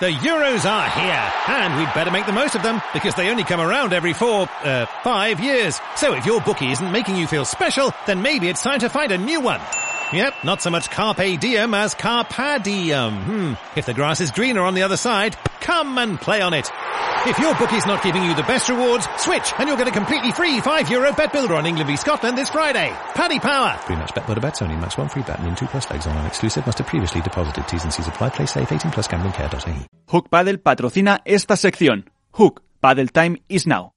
The Euros are here, and we'd better make the most of them because they only come around every four, uh, five years. So if your bookie isn't making you feel special, then maybe it's time to find a new one. Yep, not so much carpe diem as carpa diem. Hmm. If the grass is greener on the other side, come and play on it. If your bookie's not giving you the best rewards, switch and you'll get a completely free 5 euro bet builder on England v Scotland this Friday. Paddy Power. Pre-match bet builder bets only. Max one free bet and in two plus legs on an exclusive. Must have previously deposited. T's and C's apply. Play safe. 18 plus gamblingcare.ie. Hook Paddle patrocina esta sección. Hook Paddle Time is now.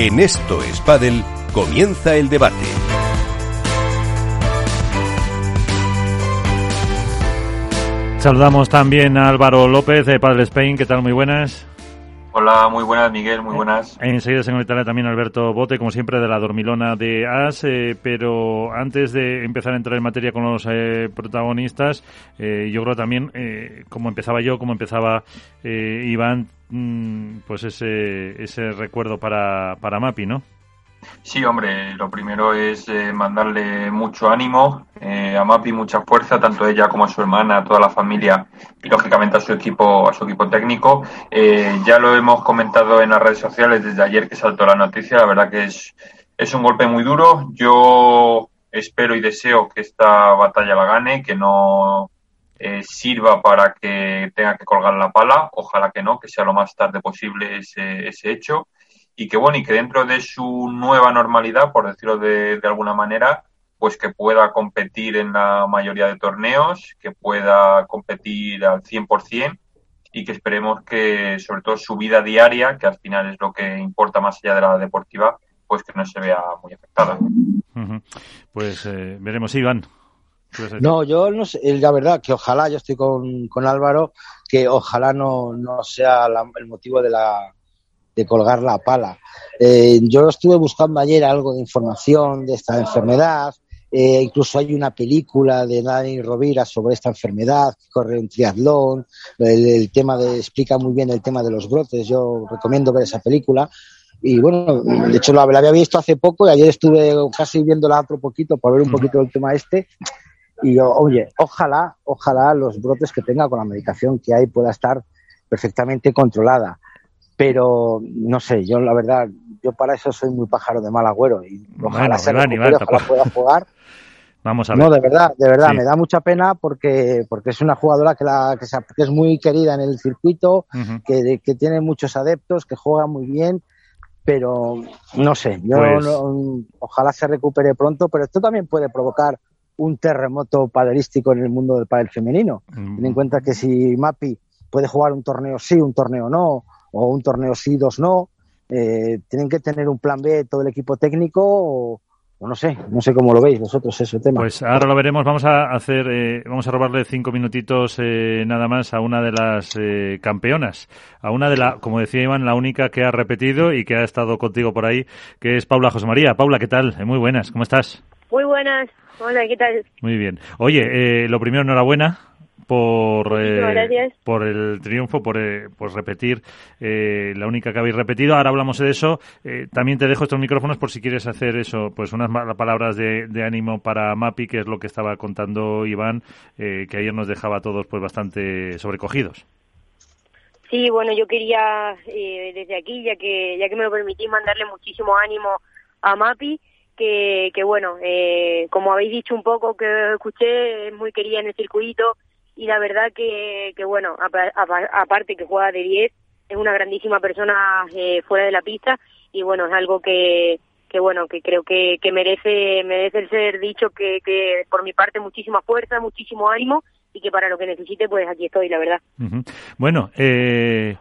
En Esto es Padel comienza el debate. Saludamos también a Álvaro López de Padel Spain. ¿Qué tal? Muy buenas. Hola, muy buenas, Miguel, muy buenas. Enseguida se conectará también Alberto Bote, como siempre, de la Dormilona de As. Eh, pero antes de empezar a entrar en materia con los eh, protagonistas, eh, yo creo también, eh, como empezaba yo, como empezaba eh, Iván, pues ese, ese recuerdo para, para Mapi, ¿no? Sí, hombre, lo primero es eh, mandarle mucho ánimo eh, a Mapi, mucha fuerza, tanto ella como a su hermana, a toda la familia y lógicamente a su equipo, a su equipo técnico. Eh, ya lo hemos comentado en las redes sociales desde ayer que saltó la noticia. La verdad que es, es un golpe muy duro. Yo espero y deseo que esta batalla la gane, que no eh, sirva para que tenga que colgar la pala. Ojalá que no, que sea lo más tarde posible ese, ese hecho y que bueno, y que dentro de su nueva normalidad, por decirlo de, de, alguna manera, pues que pueda competir en la mayoría de torneos, que pueda competir al 100% y que esperemos que sobre todo su vida diaria, que al final es lo que importa más allá de la deportiva, pues que no se vea muy afectada. Pues eh, veremos, Iván. No, yo no sé, la verdad que ojalá, yo estoy con, con Álvaro, que ojalá no, no sea la, el motivo de la, de colgar la pala. Eh, yo estuve buscando ayer algo de información de esta enfermedad, eh, incluso hay una película de Dani Rovira sobre esta enfermedad, que corre un triatlón, el, el, tema de, explica muy bien el tema de los brotes, yo recomiendo ver esa película. Y bueno, de hecho la, la había visto hace poco y ayer estuve casi viéndola otro poquito para ver un poquito el tema este. Y yo, oye, ojalá, ojalá los brotes que tenga con la medicación que hay pueda estar perfectamente controlada pero no sé, yo la verdad, yo para eso soy muy pájaro de mal agüero y ojalá bueno, se Iván, recupere, Iván, ojalá pueda jugar. Vamos a ver. No, de verdad, de verdad, Sí. me da mucha pena porque, porque es una jugadora que, la, que, se- que es muy querida en el circuito, que, que tiene muchos adeptos, que juega muy bien, pero no sé, yo Pues- no- ojalá se recupere pronto, pero esto también puede provocar un terremoto padelístico en el mundo del pádel femenino. Mm. Ten en cuenta que si Mapi puede jugar un torneo sí, un torneo no, o un torneo sí, dos no, eh, tienen que tener un plan B todo el equipo técnico o, o no sé, no sé cómo lo veis vosotros ese tema. Pues ahora lo veremos. Vamos a hacer, eh, vamos a robarle cinco minutitos eh, nada más a una de las eh, campeonas, a una de la, como decía Iván, la única que ha repetido y que ha estado contigo por ahí, que es Paula José María. Paula, ¿qué tal? Eh, Muy buenas, ¿cómo estás? Muy buenas. Hola, ¿qué tal? Muy bien. Oye, eh, lo primero, enhorabuena por eh, por el triunfo, por, eh, por repetir eh, la única que habéis repetido. Ahora hablamos de eso. Eh, también te dejo estos micrófonos por si quieres hacer eso, pues unas palabras de, de ánimo para Mapi, que es lo que estaba contando Iván, eh, que ayer nos dejaba a todos pues bastante sobrecogidos. Sí, bueno, yo quería desde aquí, ya que ya que me lo permitís, mandarle muchísimo ánimo a Mapi, que, que bueno, eh, como habéis dicho un poco que escuché, es muy querida en el circuito y la verdad que, que bueno, apa- apa- aparte que juega de 10, es una grandísima persona eh, fuera de la pista y bueno, es algo que, que bueno, que creo que, que merece, merece el ser dicho que, que por mi parte muchísima fuerza, muchísimo ánimo y que para lo que necesite, pues aquí estoy, la verdad. Bueno, eh,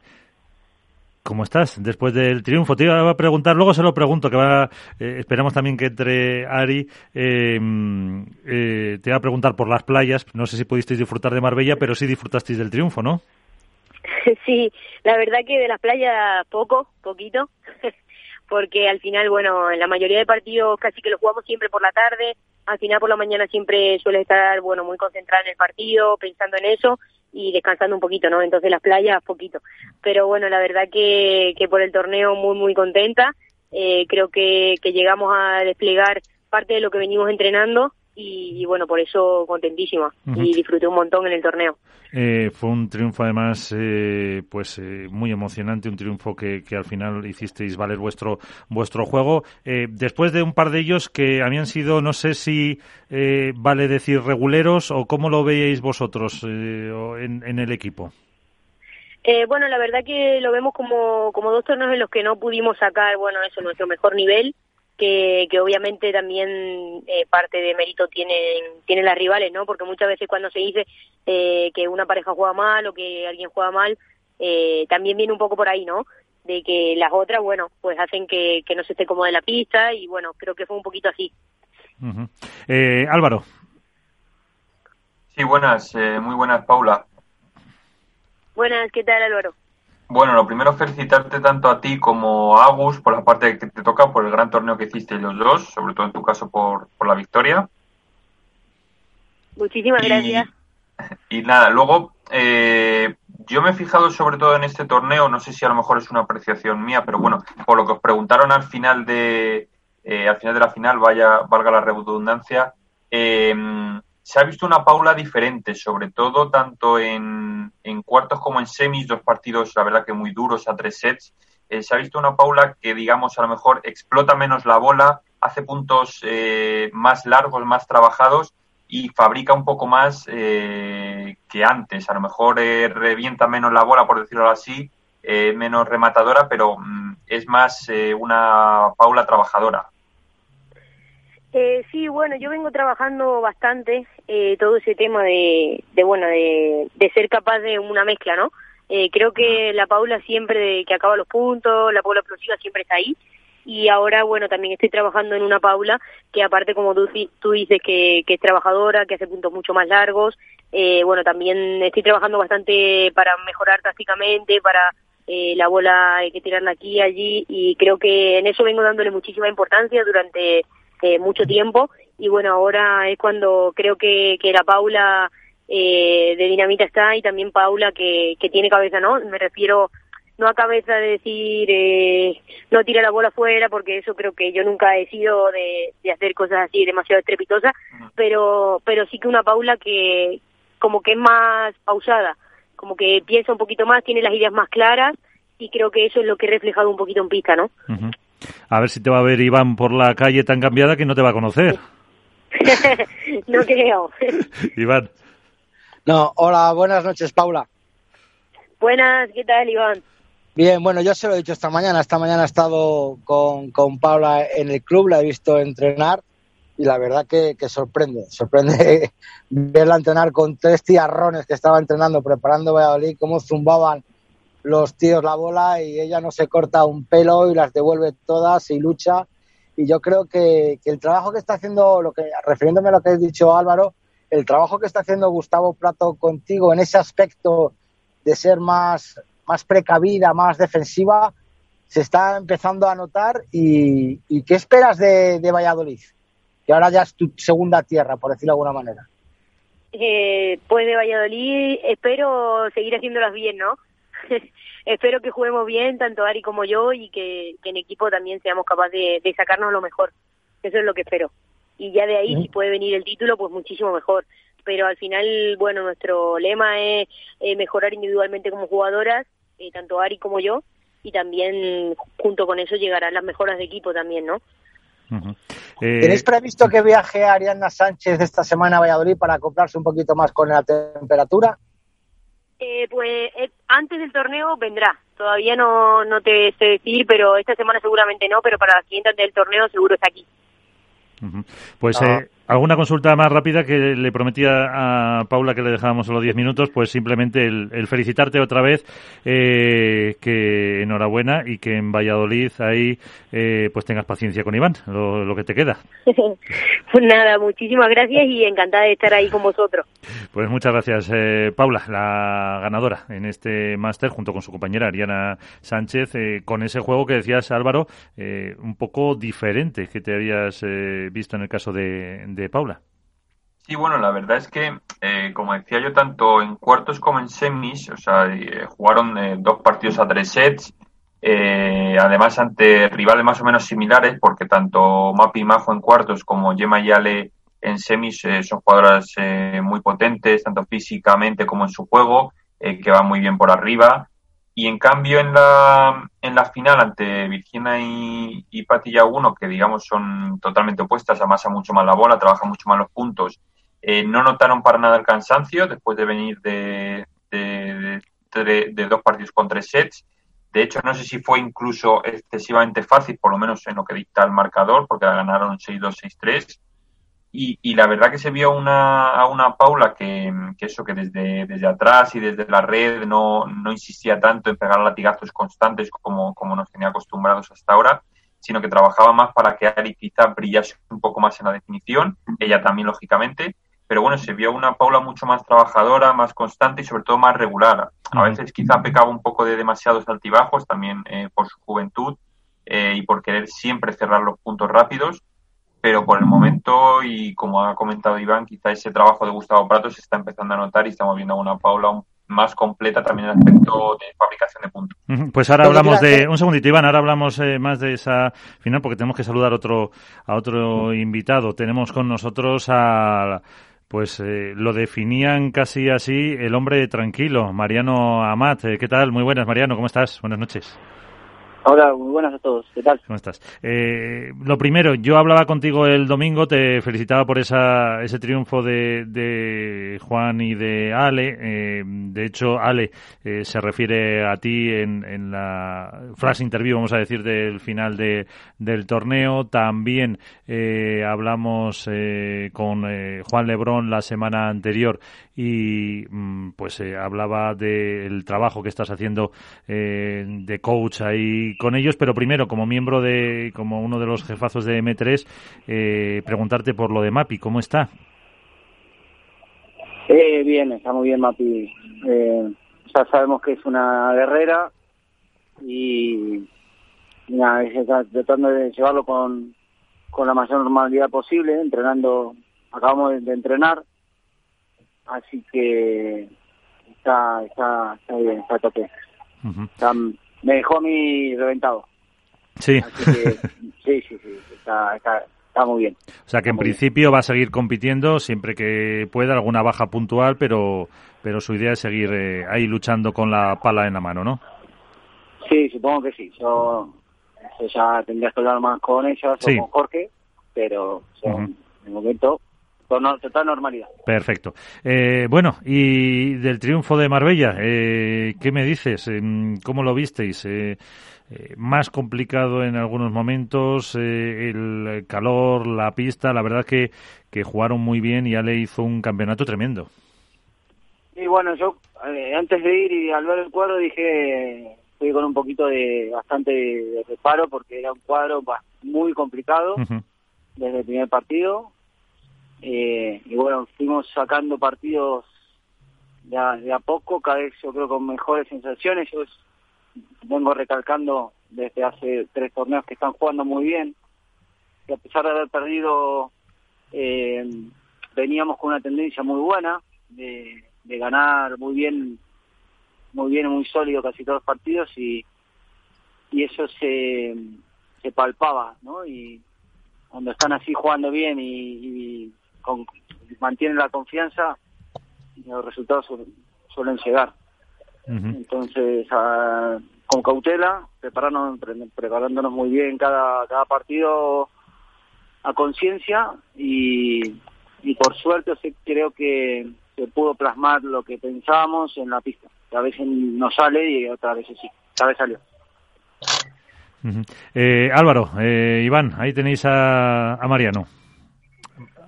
¿Cómo estás después del triunfo? Te iba a preguntar, luego se lo pregunto, que va, eh, esperamos también que entre Ari. Eh, eh, te iba a preguntar por las playas. No sé si pudisteis disfrutar de Marbella, pero sí disfrutasteis del triunfo, ¿no? Sí, la verdad que de las playas poco, poquito, porque al final, bueno, en la mayoría de partidos casi que los jugamos siempre por la tarde, al final por la mañana siempre suele estar, bueno, muy concentrada en el partido, pensando en eso, y descansando un poquito, ¿no? Entonces las playas, poquito. Pero bueno, la verdad que, que por el torneo muy, muy contenta. Eh, creo que, que llegamos a desplegar parte de lo que venimos entrenando y, bueno, por eso contentísima y disfruté un montón en el torneo. Eh, fue un triunfo además eh, pues eh, muy emocionante, un triunfo que, que, al final hicisteis valer vuestro vuestro juego. después de un par de ellos que habían sido, no sé si vale decir reguleros o cómo lo veíais vosotros en, en el equipo. bueno, la verdad que lo vemos como, como dos torneos en los que no pudimos sacar, bueno, eso, nuestro mejor nivel que, que obviamente también eh, parte de mérito tienen, tienen las rivales, ¿no? Porque muchas veces cuando se dice eh, que una pareja juega mal o que alguien juega mal, eh, también viene un poco por ahí, ¿no? De que las otras, bueno, pues hacen que, que no se esté cómoda en la pista y bueno, creo que fue un poquito así. Álvaro. Sí, buenas, muy buenas, Paula. Buenas, ¿qué tal, Álvaro? Bueno, lo primero felicitarte tanto a ti como a Agus por la parte que te toca, por el gran torneo que hiciste los dos, sobre todo en tu caso por, por la victoria. Muchísimas gracias. Y nada, luego eh, yo me he fijado sobre todo en este torneo, no sé si a lo mejor es una apreciación mía, pero bueno, por lo que os preguntaron al final de eh, al final de la final, vaya valga la redundancia, eh, se ha visto una Paula diferente, sobre todo tanto en, cuartos como en semis, dos partidos, la verdad que muy duros a tres sets. Eh, se ha visto una Paula que, digamos, a lo mejor explota menos la bola, hace puntos eh, más largos, más trabajados y fabrica un poco más eh, que antes. A lo mejor revienta menos la bola, por decirlo así, menos rematadora, pero mm, es más una Paula trabajadora. Eh, sí, bueno, yo vengo trabajando bastante eh, todo ese tema de, de bueno, de, de, ser capaz de una mezcla, ¿no? Eh, creo que la Paula siempre que acaba los puntos, la Paula explosiva siempre está ahí. Y ahora, bueno, también estoy trabajando en una Paula que aparte, como tú, tú dices, que, que es trabajadora, que hace puntos mucho más largos, eh, bueno, también estoy trabajando bastante para mejorar tácticamente, para eh, la bola hay que tirarla aquí y allí, y creo que en eso vengo dándole muchísima importancia durante eh, mucho tiempo. Y bueno, ahora es cuando creo que, que la Paula eh, de Dinamita está y también Paula que, que tiene cabeza, ¿no? Me refiero no a cabeza de decir eh, no tira la bola afuera porque eso creo que yo nunca he sido de, de hacer cosas así demasiado estrepitosas pero pero sí que una Paula que como que es más pausada como que piensa un poquito más tiene las ideas más claras y creo que eso es lo que he reflejado un poquito en pista no a ver si te va a ver Iván por la calle tan cambiada que no te va a conocer. no creo. Iván. No, hola, buenas noches, Paula. Buenas, ¿qué tal, Iván? Bien, bueno, yo se lo he dicho esta mañana. Esta mañana he estado con, con Paula en el club, la he visto entrenar y la verdad que, que sorprende. Sorprende verla entrenar con tres tiarrones que estaba entrenando, preparando Valladolid, cómo zumbaban los tíos la bola y ella no se corta un pelo y las devuelve todas y lucha. Y yo creo que, el trabajo que está haciendo, lo que, refiriéndome a lo que has dicho Álvaro, el trabajo que está haciendo Gustavo Prato contigo en ese aspecto de ser más, más precavida, más defensiva, se está empezando a notar. ¿Y, qué esperas de, de, Valladolid? Que ahora ya es tu segunda tierra, por decirlo de alguna manera. Eh, pues de Valladolid espero seguir haciéndolas bien, ¿no? espero que juguemos bien, tanto Ari como yo, y que, en equipo también seamos capaces de, sacarnos lo mejor. Eso es lo que espero. Y ya de ahí, si puede venir el título, pues muchísimo mejor. Pero al final, bueno, nuestro lema es mejorar individualmente como jugadoras, eh, tanto Ari como yo, y también junto con eso llegarán las mejoras de equipo también, ¿no? Eh, ¿Tenéis previsto que viaje Ariana Sánchez esta semana a Valladolid para acoplarse un poquito más con la temperatura? Eh, pues eh, antes del torneo vendrá. Todavía no, no te sé decir, pero esta semana seguramente no, pero para la siguiente del torneo seguro está aquí. Pues ah. ¿Alguna consulta más rápida que le prometía a Paula que le dejábamos solo 10 minutos? Pues simplemente el, felicitarte otra vez, eh, que enhorabuena y que en Valladolid ahí eh, pues tengas paciencia con Iván, lo, que te queda. pues nada, muchísimas gracias y encantada de estar ahí con vosotros. Pues muchas gracias, eh, Paula, la ganadora en este máster junto con su compañera Ariana Sánchez, con ese juego que decías Álvaro, un poco diferente que te habías visto en el caso de de Paula. Sí, bueno, la verdad es que, eh, como decía yo, tanto en cuartos como en semis, o sea, eh, jugaron eh, dos partidos a tres sets, además ante rivales más o menos similares, porque tanto Mapi y Majo en cuartos como Gemma y Ale en semis son jugadoras muy potentes, tanto físicamente como en su juego, que van muy bien por arriba. Y en cambio en la, en la final ante Virginia y, y Patilla 1, que digamos son totalmente opuestas, amasa mucho más la bola, trabaja mucho más los puntos, eh, no notaron para nada el cansancio después de venir de, de, de, dos partidos con tres sets. De hecho, no sé si fue incluso excesivamente fácil, por lo menos en lo que dicta el marcador, porque la ganaron 6-2, 6-3. Y, la verdad que se vio una, a una Paula que, eso, que desde, desde atrás y desde la red no, no insistía tanto en pegar latigazos constantes como, como nos tenía acostumbrados hasta ahora, sino que trabajaba más para que Ari quizá brillase un poco más en la definición, ella también lógicamente, pero bueno, se vio una Paula mucho más trabajadora, más constante y sobre todo más regular. A veces quizá pecaba un poco de demasiados altibajos, también eh, por su juventud eh, y por querer siempre cerrar los puntos rápidos, pero por el momento, y como ha comentado Iván, quizá ese trabajo de Gustavo Prato se está empezando a notar y estamos viendo a una Paula más completa también en el aspecto de fabricación de puntos. Pues ahora hablamos de un segundito, Iván, ahora hablamos eh, más de esa final porque tenemos que saludar otro a otro invitado. Tenemos con nosotros a pues eh, lo definían casi así el hombre tranquilo, Mariano Amat. Eh, ¿Qué tal? Muy buenas, Mariano, ¿cómo estás? Buenas noches. Hola, muy buenas a todos. ¿Qué tal? ¿Cómo estás? Eh, lo primero, yo hablaba contigo el domingo, te felicitaba por esa, ese triunfo de, de Juan y de Ale. Eh, de hecho, Ale eh, se refiere a ti en, en la frase interview, vamos a decir, del final de, del torneo. También hablamos con Juan Lebrón la semana anterior y mm, pues hablaba del trabajo que estás haciendo de coach ahí con ellos, pero primero, como miembro de, como uno de los jefazos de M3, eh, preguntarte por lo de Mapi, ¿cómo está? Eh, bien, está muy bien Mapi. Eh, ya sabemos que es una guerrera y nada, está tratando de llevarlo con, con la mayor normalidad posible, entrenando, acabamos de, entrenar, así que está, está, está bien, está tope me dejó a mí reventado. Sí. sí, sí, sí, está, está, muy bien. O sea que en principio va a seguir compitiendo siempre que pueda, alguna baja puntual, pero, pero su idea es seguir eh, ahí luchando con la pala en la mano, ¿no? Sí, supongo que sí. Yo, ya tendría que hablar más con ella o con Jorge, pero en el momento con total normalidad. Perfecto. Eh, bueno, y del triunfo de Marbella, eh, ¿qué me dices? ¿Cómo lo visteis? Eh, más complicado en algunos momentos, el calor, la pista, la verdad que, que jugaron muy bien y Ale hizo un campeonato tremendo. Y bueno, yo antes de ir y al ver el cuadro dije, fui con un poquito de bastante de reparo porque era un cuadro muy complicado desde el primer partido eh, y bueno, fuimos sacando partidos de a, poco, cada vez yo creo con mejores sensaciones. Yo vengo recalcando desde hace tres torneos que están jugando muy bien, que a pesar de haber perdido, eh, veníamos con una tendencia muy buena de, de ganar muy bien, muy bien, muy sólido casi todos los partidos y, y eso se, se palpaba, ¿no? Y cuando están así jugando bien y con, mantienen la confianza, los resultados suelen llegar. Entonces, con cautela, prepararnos, preparándonos muy bien cada, cada partido a conciencia y, y por suerte creo que se pudo plasmar lo que pensábamos en la pista. a veces no sale y otras veces sí. Esta vez salió. Eh, Álvaro, eh, Iván, ahí tenéis a, a Mariano.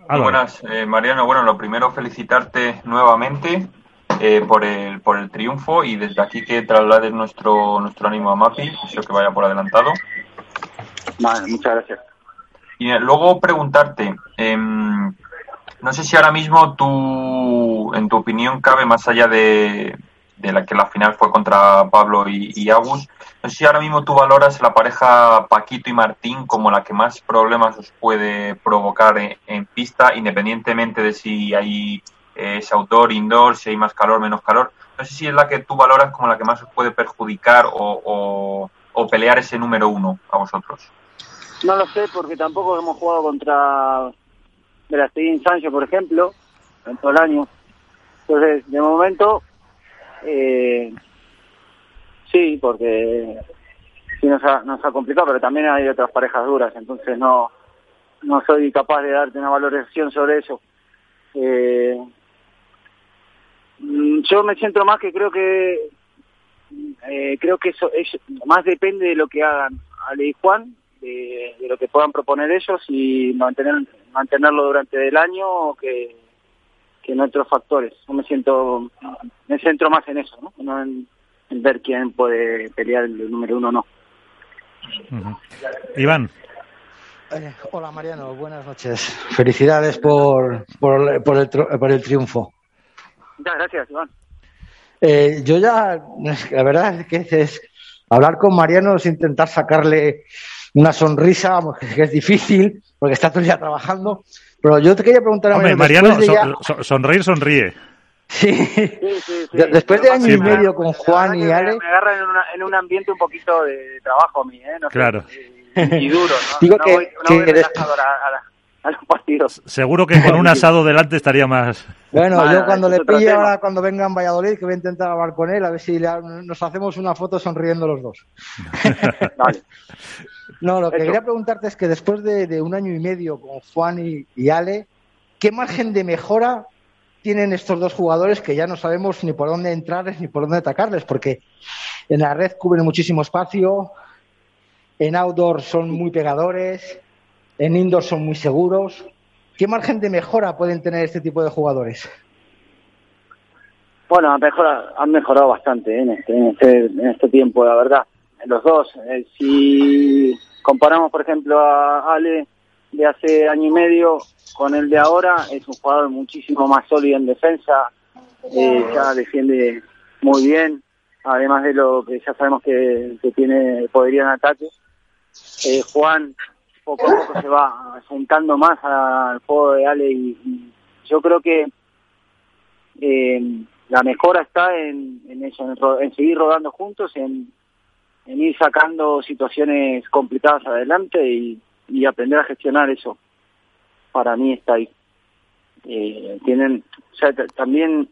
Muy buenas, eh, Mariano. Bueno, lo primero felicitarte nuevamente eh, por el por el triunfo y desde aquí que traslades nuestro nuestro ánimo a Mapi, espero que vaya por adelantado. Vale, muchas gracias. Y eh, luego preguntarte, em, no sé si ahora mismo tú, en tu opinión, cabe más allá de, de la que la final fue contra Pablo y, y, Agus. No sé si ahora mismo tú valoras la pareja Paquito y Martín como la que más problemas os puede provocar en, pista, independientemente de si hay eh, es outdoor, indoor, si hay más calor, menos calor. No sé si es la que tú valoras como la que más os puede perjudicar o, pelear ese número uno a vosotros. No lo sé porque tampoco hemos jugado contra Verastegui Sancho, por ejemplo, en todo el año. Entonces, de momento, eh, sí, porque sí nos ha, nos ha complicado, pero también hay otras parejas duras, entonces no, no soy capaz de darte una valoración sobre eso. Eh, mm, yo me siento más que creo que eh, creo que eso es, más depende de lo que hagan Ale y Juan, de, de, lo que puedan proponer ellos y mantener mantenerlo durante el año o que en otros factores. Yo me siento, me centro más en eso, ¿no? en, ver quién puede pelear el número uno o no. Iván. Eh, hola Mariano, buenas noches. Felicidades por, por, por, el, por el triunfo. Muchas gracias, Iván. Eh, yo ya, la verdad es que es, hablar con Mariano es intentar sacarle una sonrisa, que es difícil, porque está todo el día trabajando, pero yo te quería preguntar a Hombre, Mariano, sonreír sonríe. Sí. después de año y medio con Juan y Ale. Me agarra en, un ambiente un poquito de, trabajo a mí, ¿eh? claro. Y, duro, ¿no? Digo que, voy, a, los partidos. Seguro que con un asado delante estaría más. Bueno, yo cuando le pille ahora, cuando venga en Valladolid, que voy a intentar hablar con él, a ver si nos hacemos una foto sonriendo los dos. vale. No, lo que quería preguntarte es que después de, un año y medio con Juan y, Ale, ¿qué margen de mejora tienen estos dos jugadores que ya no sabemos ni por dónde entrarles ni por dónde atacarles? Porque en la red cubren muchísimo espacio, en outdoor son muy pegadores, en indoor son muy seguros. ¿Qué margen de mejora pueden tener este tipo de jugadores? Bueno, han mejorado, bastante ¿eh? en, este, en, este, en este tiempo, la verdad. Los dos. Eh, si comparamos, por ejemplo, a Ale de hace año y medio con el de ahora, es un jugador muchísimo más sólido en defensa, eh, ya defiende muy bien, además de lo que ya sabemos que, tiene poderío en ataque. Juan poco a poco se va sentando más al juego de Ale y, yo creo que eh, la mejora está en, eso, en, seguir rodando juntos, en, en ir sacando situaciones complicadas adelante y, aprender a gestionar eso. Para mí está ahí. Eh, tienen, o sea, también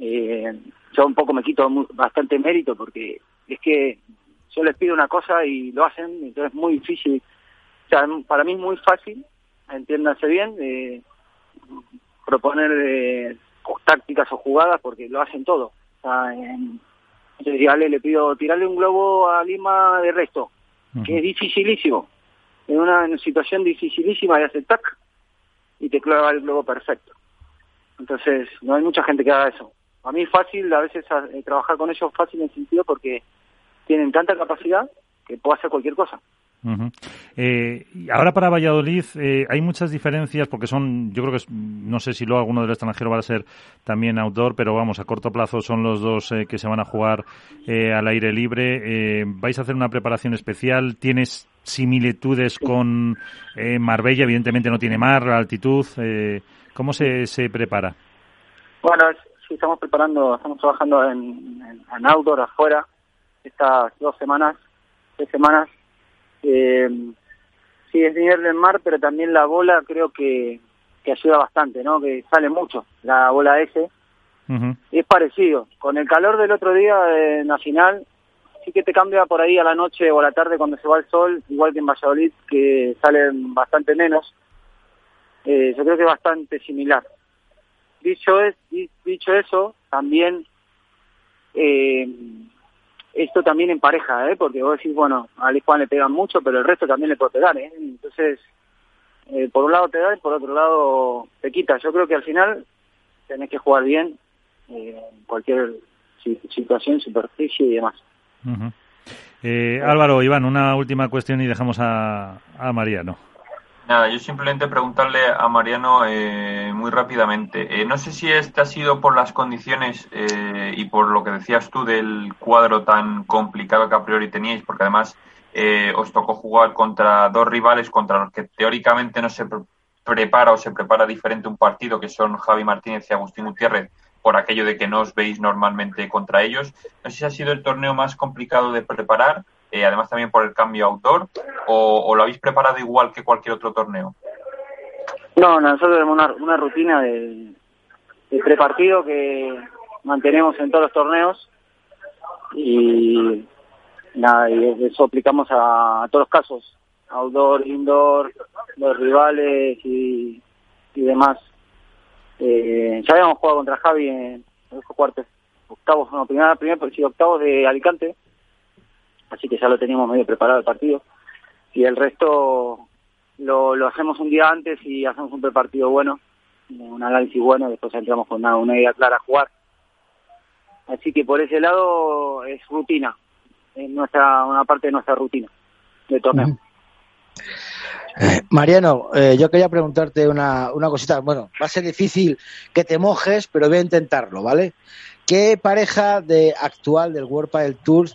eh, yo un poco me quito bastante mérito porque es que yo les pido una cosa y lo hacen, entonces es muy difícil. Sea, para mí es muy fácil, entiéndanse bien, eh, proponer eh, tácticas o jugadas porque lo hacen todo. O sea, en, entonces le pido tirarle un globo a Lima de resto, que es dificilísimo. En una, situación dificilísima y hace tac y te clava el globo perfecto. Entonces, no hay mucha gente que haga eso. A mí es fácil, a veces eh, trabajar con ellos fácil en el sentido porque tienen tanta capacidad que puedo hacer cualquier cosa. Eh, ahora para Valladolid eh, hay muchas diferencias porque son, yo creo que no sé si luego alguno del extranjero va a ser también outdoor, pero vamos, a corto plazo son los dos eh, que se van a jugar al aire libre. ¿Vais a hacer una preparación especial? ¿Tienes similitudes con Marbella? Evidentemente no tiene mar, la altitud. ¿Cómo se, se prepara? Bueno, sí, estamos preparando, estamos trabajando en, en outdoor afuera estas dos semanas, tres semanas eh, sí, es nivel del mar, pero también la bola creo que, que ayuda bastante, ¿no? Que sale mucho la bola S. Es parecido. Con el calor del otro día en la final, sí que te cambia por ahí a la noche o a la tarde cuando se va el sol, igual que en Valladolid, que salen bastante menos. Eh, yo creo que es bastante similar. Dicho, es, dicho eso, también eh, esto también en pareja, ¿eh? porque vos decís, bueno, a Juan le pegan mucho, pero el resto también le puede pegar, ¿eh? Entonces, eh, por un lado te da y por otro lado te quita. Yo creo que al final tenés que jugar bien eh, en cualquier situación, superficie y demás. eh, Álvaro, Iván, una última cuestión y dejamos a, a Mariano. Nada, yo simplemente preguntarle a Mariano eh, muy rápidamente. Eh, no sé si este ha sido por las condiciones eh, y por lo que decías tú del cuadro tan complicado que a priori teníais, porque además os tocó jugar contra dos rivales contra los que teóricamente no se prepara o se prepara diferente un partido, que son Javi Martínez y Agustín Gutiérrez, por aquello de que no os veis normalmente contra ellos. No sé si ha sido el torneo más complicado de preparar eh, además también por el cambio autor, o, lo habéis preparado igual que cualquier otro torneo? No, nosotros tenemos una, rutina de, de prepartido que mantenemos en todos los torneos y nada, y eso aplicamos a, todos los casos, outdoor, indoor, los rivales y, y demás. Eh, ya habíamos jugado contra Javi en los cuartos, octavos, no, primera, primera, sí, octavos de Alicante así que ya lo teníamos medio preparado el partido. Y el resto lo, lo hacemos un día antes y hacemos un prepartido bueno, un análisis bueno, después entramos con una, una idea clara a jugar. Así que por ese lado es rutina, es nuestra, una parte de nuestra rutina de torneo. Eh, Mariano, eh, yo quería preguntarte una, una cosita. Bueno, va a ser difícil que te mojes, pero voy a intentarlo, ¿vale? ¿Qué pareja de actual del World del Tour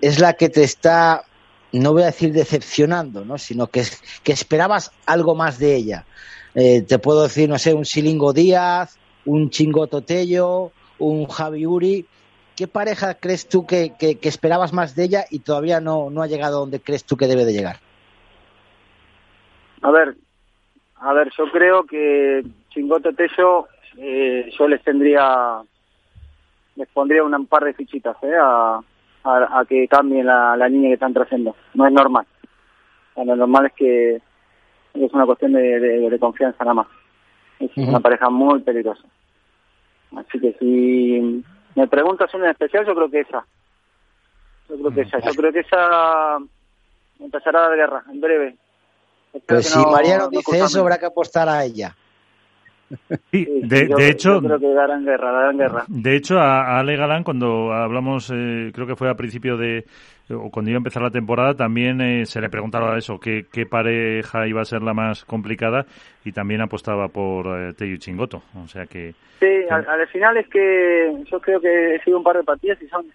es la que te está, no voy a decir decepcionando, ¿no? sino que, que esperabas algo más de ella? Eh, te puedo decir, no sé, un Silingo Díaz, un Chingo Totello, un Javi Uri. ¿Qué pareja crees tú que, que, esperabas más de ella y todavía no, no ha llegado donde crees tú que debe de llegar? A ver, a ver, yo creo que Chingo Totello eh, yo les tendría les pondría un par de fichitas ¿eh? a, a, que cambien la, la línea que están trayendo. No es normal. lo normal es que es una cuestión de, de, confianza nada más. Es una pareja muy peligrosa. Así que si me preguntas una en especial, yo creo que esa. Yo creo que esa. Yo creo que esa empezará a dar guerra en breve. Pero si Mariano dice eso, habrá que apostar a ella. Sí, de, hecho, creo que guerra, guerra. De hecho, a, Ale Galán, cuando hablamos, eh, creo que fue a principio de, o cuando iba a empezar la temporada, también eh, se le preguntaba eso, qué, qué pareja iba a ser la más complicada, y también apostaba por eh, Teyu Chingoto. O sea que. Sí, al, final es que yo creo que he sido un par de partidas y son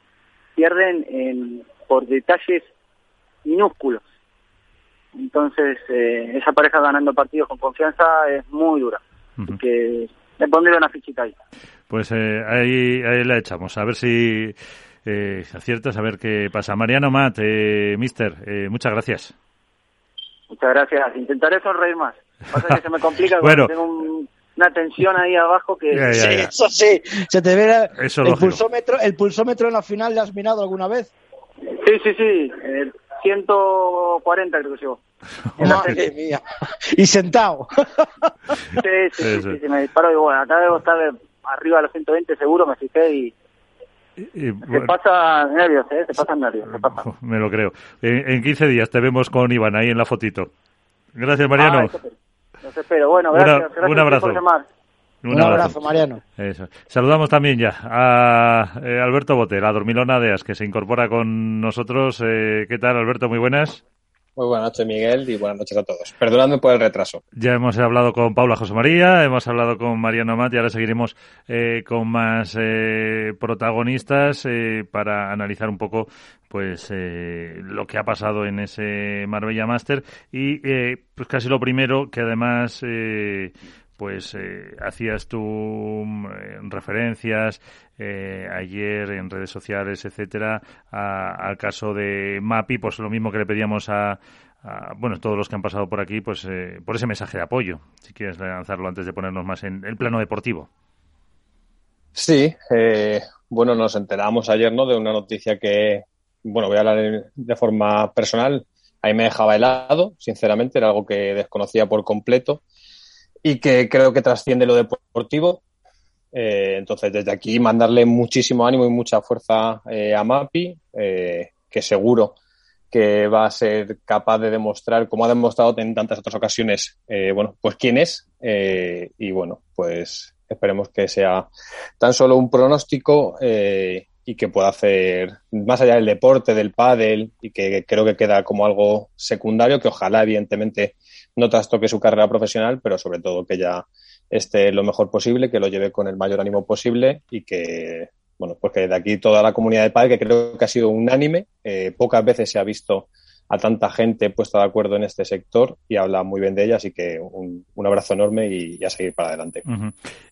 pierden en, por detalles minúsculos. Entonces, esa pareja ganando partidos con confianza es muy dura que le pondré una fichita ahí. Pues eh, ahí, ahí la echamos, a ver si eh, aciertas, a ver qué pasa. Mariano Matt, eh, mister, eh, muchas gracias. Muchas gracias. Intentaré sonreír más. Pasa que se me complica bueno. tengo una tensión ahí abajo que... Sí, eso sí, se te ve el, pulsómetro, el pulsómetro en la final, ¿le has mirado alguna vez? Sí, sí, sí, 140 creo que llegó. Madre mía. Y sentado. Sí, sí, sí, sí, me disparo y bueno, acá debo estar arriba de los 120 seguro, me fijé y... se pasa nervios, ¿eh? Se pasan nervios, se pasa. Me lo creo. En, 15 días te vemos con Iván ahí en la fotito. Gracias, Mariano. los espero. Bueno, gracias. gracias un abrazo. Un, abrazo. Mariano. Eso. Saludamos también ya a eh, Alberto Bote, la dormilona de As, que se incorpora con nosotros. Eh, ¿Qué tal, Alberto? Muy buenas. Muy buenas noches, Miguel, y buenas noches a todos. Perdonadme por el retraso. Ya hemos hablado con Paula José María, hemos hablado con Mariano Mat y ahora seguiremos eh, con más eh, protagonistas eh, para analizar un poco pues lo que ha pasado en ese Marbella Master y pues casi lo primero que además pues hacías tú mm, referencias eh, ayer en redes sociales, etcétera, al caso de Mapi, pues lo mismo que le pedíamos a, bueno, todos los que han pasado por aquí, pues eh, por ese mensaje de apoyo, si quieres lanzarlo antes de ponernos más en el plano deportivo. Sí, eh, bueno, nos enteramos ayer, ¿no? De una noticia que, bueno, voy a hablar de forma personal. Ahí me dejaba helado, sinceramente, era algo que desconocía por completo y que creo que trasciende lo deportivo. Eh, entonces, desde aquí, mandarle muchísimo ánimo y mucha fuerza eh, a Mapi, eh, que seguro que va a ser capaz de demostrar, como ha demostrado en tantas otras ocasiones, eh, bueno, pues quién es. Y bueno, pues esperemos que sea tan solo un pronóstico y que pueda hacer más allá del deporte, del pádel, y que creo que queda como algo secundario, que ojalá, evidentemente, no trastoque su carrera profesional, pero sobre todo que ya esté lo mejor posible, que lo lleve con el mayor ánimo posible y que bueno, pues que de aquí toda la comunidad de padres, que creo que ha sido unánime, eh, pocas veces se ha visto a tanta gente puesta de acuerdo en este sector y habla muy bien de ella, así que un, abrazo enorme y, a seguir para adelante.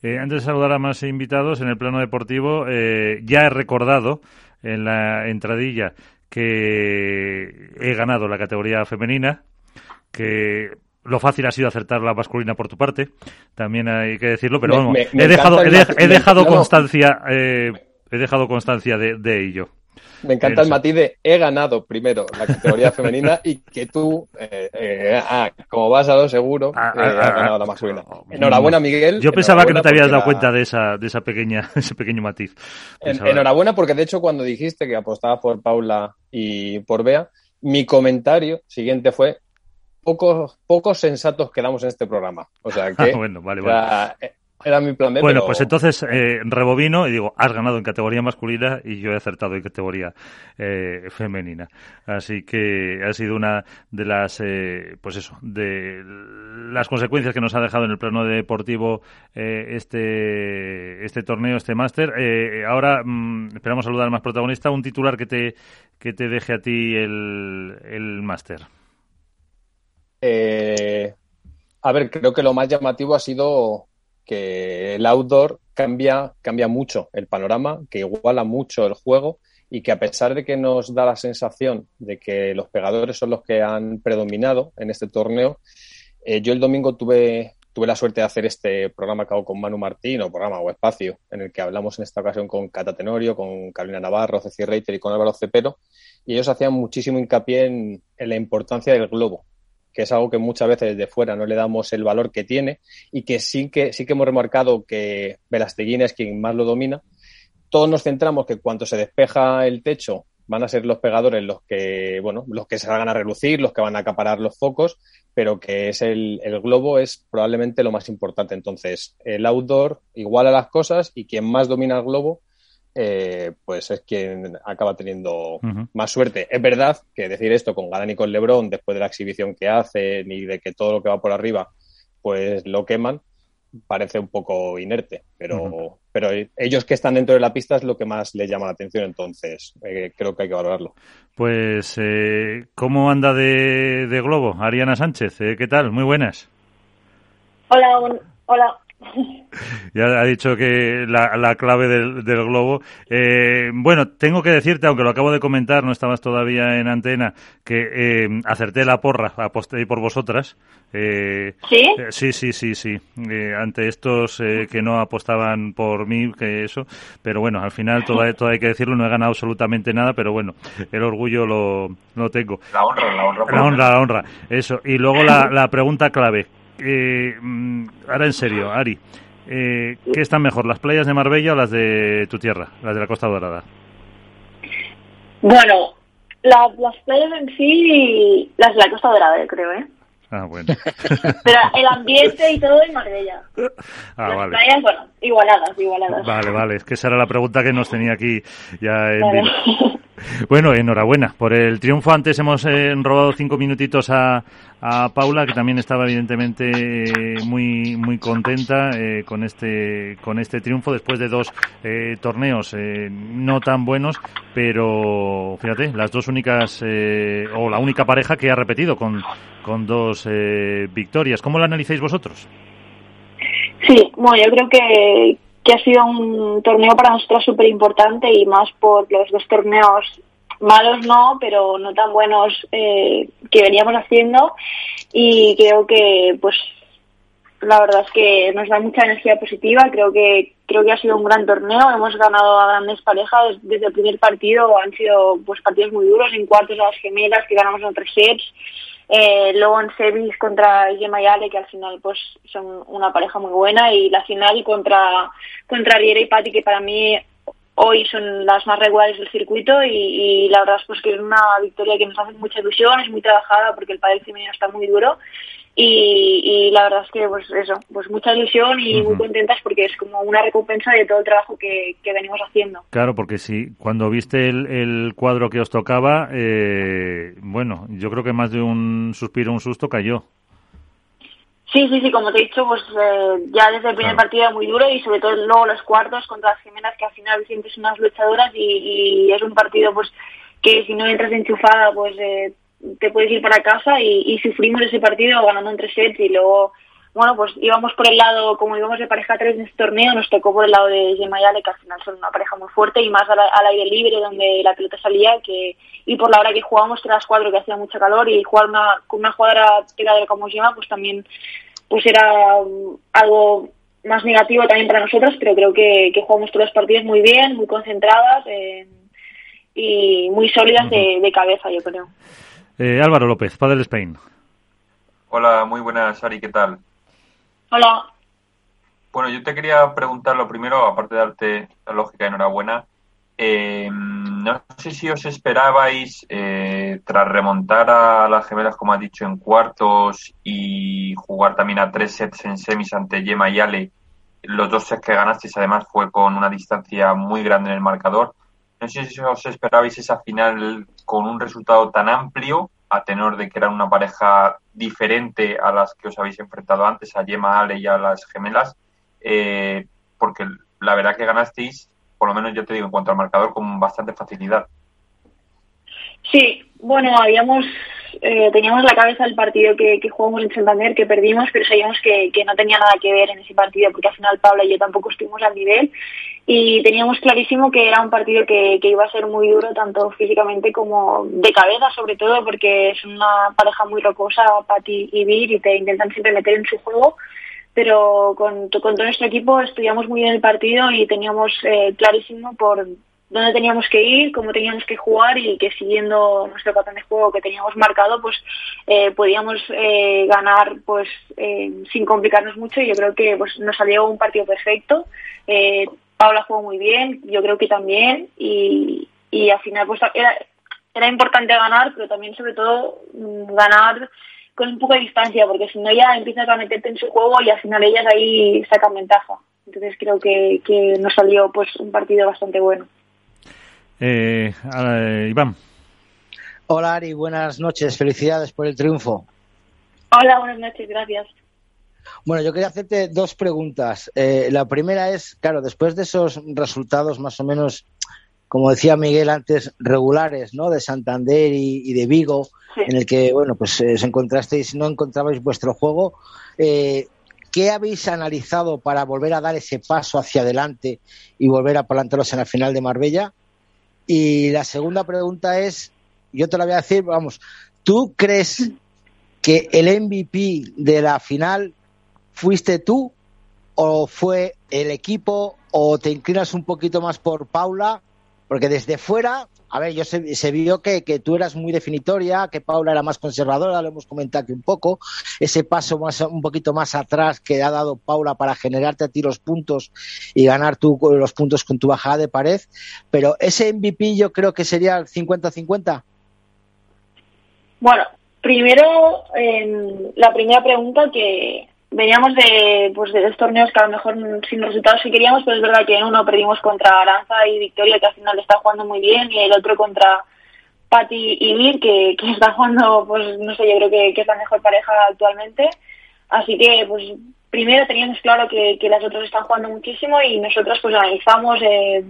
Eh, antes de saludar a más invitados, en el plano deportivo, eh, ya he recordado en la entradilla que he ganado la categoría femenina, que lo fácil ha sido acertar la masculina por tu parte, también hay que decirlo, pero vamos, he, dejado, he, dejado constancia he dejado constancia de, ello. Me encanta el matiz de he ganado primero la categoría femenina y que tú, eh, eh, ah, como vas a lo seguro, ah, eh, ah, has ganado la masculina. Enhorabuena, Miguel. Yo pensaba que no te habías dado cuenta de esa, de esa pequeña, ese pequeño matiz. enhorabuena porque de hecho cuando dijiste que apostabas por Paula y por Bea, mi comentario siguiente fue pocos, pocos sensatos quedamos en este programa. O sea que bueno, vale, vale. Era mi plan Bueno, pues entonces eh, rebobino y digo, has ganado en categoría masculina y yo he acertado en categoría eh, femenina. Así que ha sido una de las, eh, pues eso, de las consecuencias que nos ha dejado en el plano deportivo eh, este, este torneo, este máster. Eh, ahora mm, esperamos saludar al más protagonista, un titular que te, que te deje a ti el, el máster. A ver, creo que lo más llamativo ha sido que el outdoor cambia, cambia mucho el panorama, que iguala mucho el juego y que a pesar de que nos da la sensación de que los pegadores son los que han predominado en este torneo, eh, yo el domingo tuve, tuve la suerte de hacer este programa que hago con Manu Martín, o programa o espacio, en el que hablamos en esta ocasión con Cata Tenorio, con Carolina Navarro, Ceci Reiter y con Álvaro Cepero, y ellos hacían muchísimo hincapié en la importancia del globo, que es algo que muchas veces desde fuera no le damos el valor que tiene y que sí que, sí que hemos remarcado que Velasteguín es quien más lo domina. Todos nos centramos que cuando se despeja el techo van a ser los pegadores los que, bueno, los que se van a relucir, los que van a acaparar los focos, pero que es el, el globo es probablemente lo más importante. Entonces, el outdoor iguala las cosas y quien más domina el globo eh, pues es quien acaba teniendo más suerte. Es verdad que decir esto con Galán y con Lebron, después de la exhibición que hacen y de que todo lo que va por arriba, pues lo queman, parece un poco inerte, pero, pero ellos que están dentro de la pista es lo que más les llama la atención, entonces eh, creo que hay que valorarlo. Pues, eh, ¿cómo anda de, de Globo? Ariana Sánchez, ¿qué tal? Muy buenas. Hola, hola. Ya ha dicho que la, clave del, globo. Eh, bueno, tengo que decirte, aunque lo acabo de comentar, no estabas todavía en antena, que eh, acerté la porra, aposté por vosotras. Eh, ¿Sí? sí, sí, sí, sí. ante estos que no apostaban por mí, que eso. Pero bueno, al final, todo, todo, hay que decirlo, no he ganado absolutamente nada, pero bueno, el orgullo lo, lo tengo. La honra, la honra. La honra, la honra. Eso. Y luego la, la pregunta clave eh, mm, ahora en serio, Ari, eh, ¿qué están mejor, las playas de Marbella o las de tu tierra, las de la Costa Dorada? Bueno, las playas en sí, las de la Costa Dorada, yo creo, ¿eh? Ah, bueno. Pero el ambiente y todo en Marbella. Ah, las playas, bueno, igualadas, igualadas. Vale, vale, es que esa era la pregunta que nos tenía aquí ya en Bueno, enhorabuena por el triunfo. Antes hemos eh, robado cinco minutitos a, a, Paula, que también estaba evidentemente eh, muy muy contenta eh, con este con este triunfo después de dos torneos no tan buenos, pero fíjate, las dos únicas o la única pareja que ha repetido con, con dos victorias. ¿Cómo lo analizáis vosotros? Sí, bueno, yo creo que, que ha sido un torneo para nosotros súper importante y más por los dos torneos malos no, pero no tan buenos eh, que veníamos haciendo. Y creo que pues la verdad es que nos da mucha energía positiva, creo que creo que ha sido un gran torneo, hemos ganado a grandes parejas desde el primer partido, han sido pues partidos muy duros, en cuartos a las gemelas que ganamos en tres sets, eh, luego en semis contra Gemma y Ale, que al final pues son una pareja muy buena, y la final contra, contra Riera y Patti, que para mí hoy son las más regulares del circuito y, la verdad es pues que es una victoria que nos hace mucha ilusión, es muy trabajada porque el padre femenino está muy duro y, la verdad es que pues eso, pues mucha ilusión y muy contentas porque es como una recompensa de todo el trabajo que, venimos haciendo. Claro, porque si cuando viste el, cuadro que os tocaba, eh, bueno, yo creo que más de un suspiro, un susto cayó. Sí, sí, sí, como te he dicho, pues eh, ya desde el primer partido era muy duro y sobre todo luego los cuartos contra las gemelas que al final siempre son unas luchadoras y, es un partido pues que si no entras enchufada pues eh, te puedes ir para casa y, sufrimos ese partido ganando en tres sets y luego, bueno, pues íbamos por el lado, como íbamos de pareja tres en este torneo, nos tocó por el lado de Gemma y Ale, que al final son una pareja muy fuerte y más al, aire libre donde la pelota salía que y por la hora que jugábamos que las cuatro que hacía mucho calor y jugar una, con una jugadora pegadora como Gemma pues también pues era um, algo más negativo también para nosotros, pero creo que, que jugamos todos los partidos muy bien, muy concentradas eh, y muy sólidas de, de cabeza, yo creo. Eh, Álvaro López, Padre Spain. Hola, muy buenas, Ari, ¿qué tal? Hola. Bueno, yo te quería preguntar lo primero, aparte de darte la lógica, enhorabuena. Eh, no sé si os esperabais, eh, tras remontar a las gemelas, como ha dicho, en cuartos y jugar también a tres sets en semis ante Yema y Ale, los dos sets que ganasteis además fue con una distancia muy grande en el marcador. No sé si os esperabais esa final con un resultado tan amplio, a tenor de que eran una pareja diferente a las que os habéis enfrentado antes, a Yema Ale y a las gemelas, eh, porque la verdad que ganasteis, por lo menos yo te digo, en cuanto al marcador, con bastante facilidad. Sí, bueno, habíamos eh, teníamos la cabeza el partido que, jugamos en Santander, que perdimos, pero sabíamos que, no tenía nada que ver en ese partido, porque al final Paula y yo tampoco estuvimos al nivel. Y teníamos clarísimo que era un partido que, iba a ser muy duro, tanto físicamente como de cabeza, sobre todo, porque es una pareja muy rocosa, Patti y Vir, y te intentan siempre meter en su juego pero con, con todo nuestro equipo estudiamos muy bien el partido y teníamos eh, clarísimo por, dónde teníamos que ir, cómo teníamos que jugar y que siguiendo nuestro patrón de juego que teníamos marcado, pues eh, podíamos eh, ganar pues eh, sin complicarnos mucho y yo creo que pues nos salió un partido perfecto. Paula jugó muy bien, yo creo que también y, y al final pues era, era importante ganar, pero también sobre todo mm, ganar con un poco de distancia, porque si no ya empiezas a meterte en su juego y al final ellas ahí sacan ventaja. Entonces creo que, que nos salió pues un partido bastante bueno. Eh, Iván. Hola Ari, buenas noches, felicidades por el triunfo. Hola, buenas noches, gracias. Bueno, yo quería hacerte dos preguntas. Eh, la primera es, claro, después de esos resultados más o menos, como decía Miguel antes, regulares, ¿no? De Santander y, de Vigo, en el que, bueno, pues eh, os encontrasteis, no encontrabais vuestro juego. Eh, ¿Qué habéis analizado para volver a dar ese paso hacia adelante y volver a plantaros en la final de Marbella? Y la segunda pregunta es, yo te la voy a decir, vamos, ¿tú crees que el MVP de la final fuiste tú o fue el equipo o te inclinas un poquito más por Paula? Porque desde fuera a ver, yo se, vio que, tú eras muy definitoria, que Paula era más conservadora, lo hemos comentado aquí un poco, ese paso más, un poquito más atrás que ha dado Paula para generarte a ti los puntos y ganar tú los puntos con tu bajada de pared, pero ese MVP yo creo que sería el 50-50. Bueno, primero, la primera pregunta que veníamos de, pues, de dos torneos que a lo mejor sin resultados que queríamos, pero es verdad que en uno perdimos contra Aranza y Victoria, que al final está jugando muy bien, y el otro contra Patti y Mir, que, que está jugando, pues no sé, yo creo que, que es la mejor pareja actualmente. Así que, pues primero teníamos claro que, que las otras están jugando muchísimo y nosotros pues analizamos eh,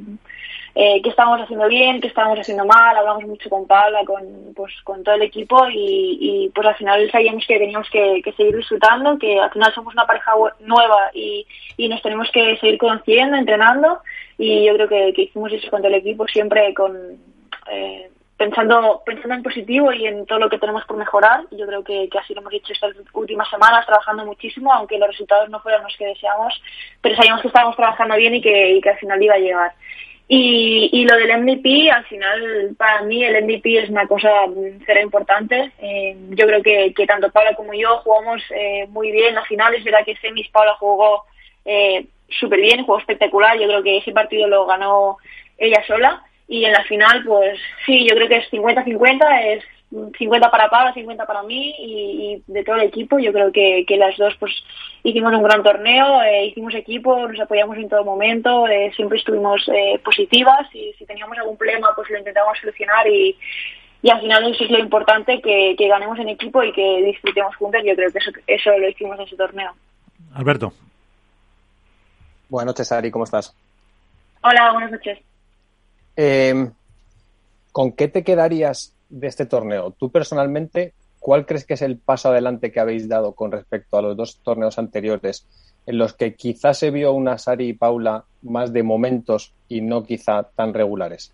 eh, qué estábamos haciendo bien, qué estábamos haciendo mal, hablamos mucho con Paula, con, pues, con todo el equipo y, y pues al final sabíamos que teníamos que, seguir disfrutando, que al final somos una pareja nueva y, y nos tenemos que seguir conociendo, entrenando y yo creo que, hicimos eso con todo el equipo siempre con... Eh, pensando pensando en positivo y en todo lo que tenemos por mejorar. Yo creo que, que, así lo hemos hecho estas últimas semanas, trabajando muchísimo, aunque los resultados no fueran los que deseamos, pero sabíamos que estábamos trabajando bien y que al final iba a llegar. Y, lo del MVP, al final, para mí el MVP es una cosa será importante. Eh, yo creo que, tanto Paula como yo jugamos eh, muy bien. Al final es verdad que semis Paula jugó eh, súper bien, jugó espectacular. Yo creo que ese partido lo ganó ella sola y en la final pues sí, yo creo que es 50-50, es 50 para Paula, 50 para mí y, de todo el equipo. Yo creo que, que las dos pues hicimos un gran torneo, eh, hicimos equipo, nos apoyamos en todo momento, eh, siempre estuvimos eh, positivas y si teníamos algún problema pues lo intentamos solucionar y, y al final eso es lo importante, que, que ganemos en equipo y que disfrutemos juntos. Yo creo que eso, eso lo hicimos en ese torneo. Alberto. Buenas noches, Ari, ¿cómo estás? Hola, buenas noches. ¿Con qué te quedarías de este torneo, tú personalmente, ¿cuál crees que es el paso adelante que habéis dado con respecto a los dos torneos anteriores, en los que quizás se vio una Sari y Paula más de momentos y no quizá tan regulares?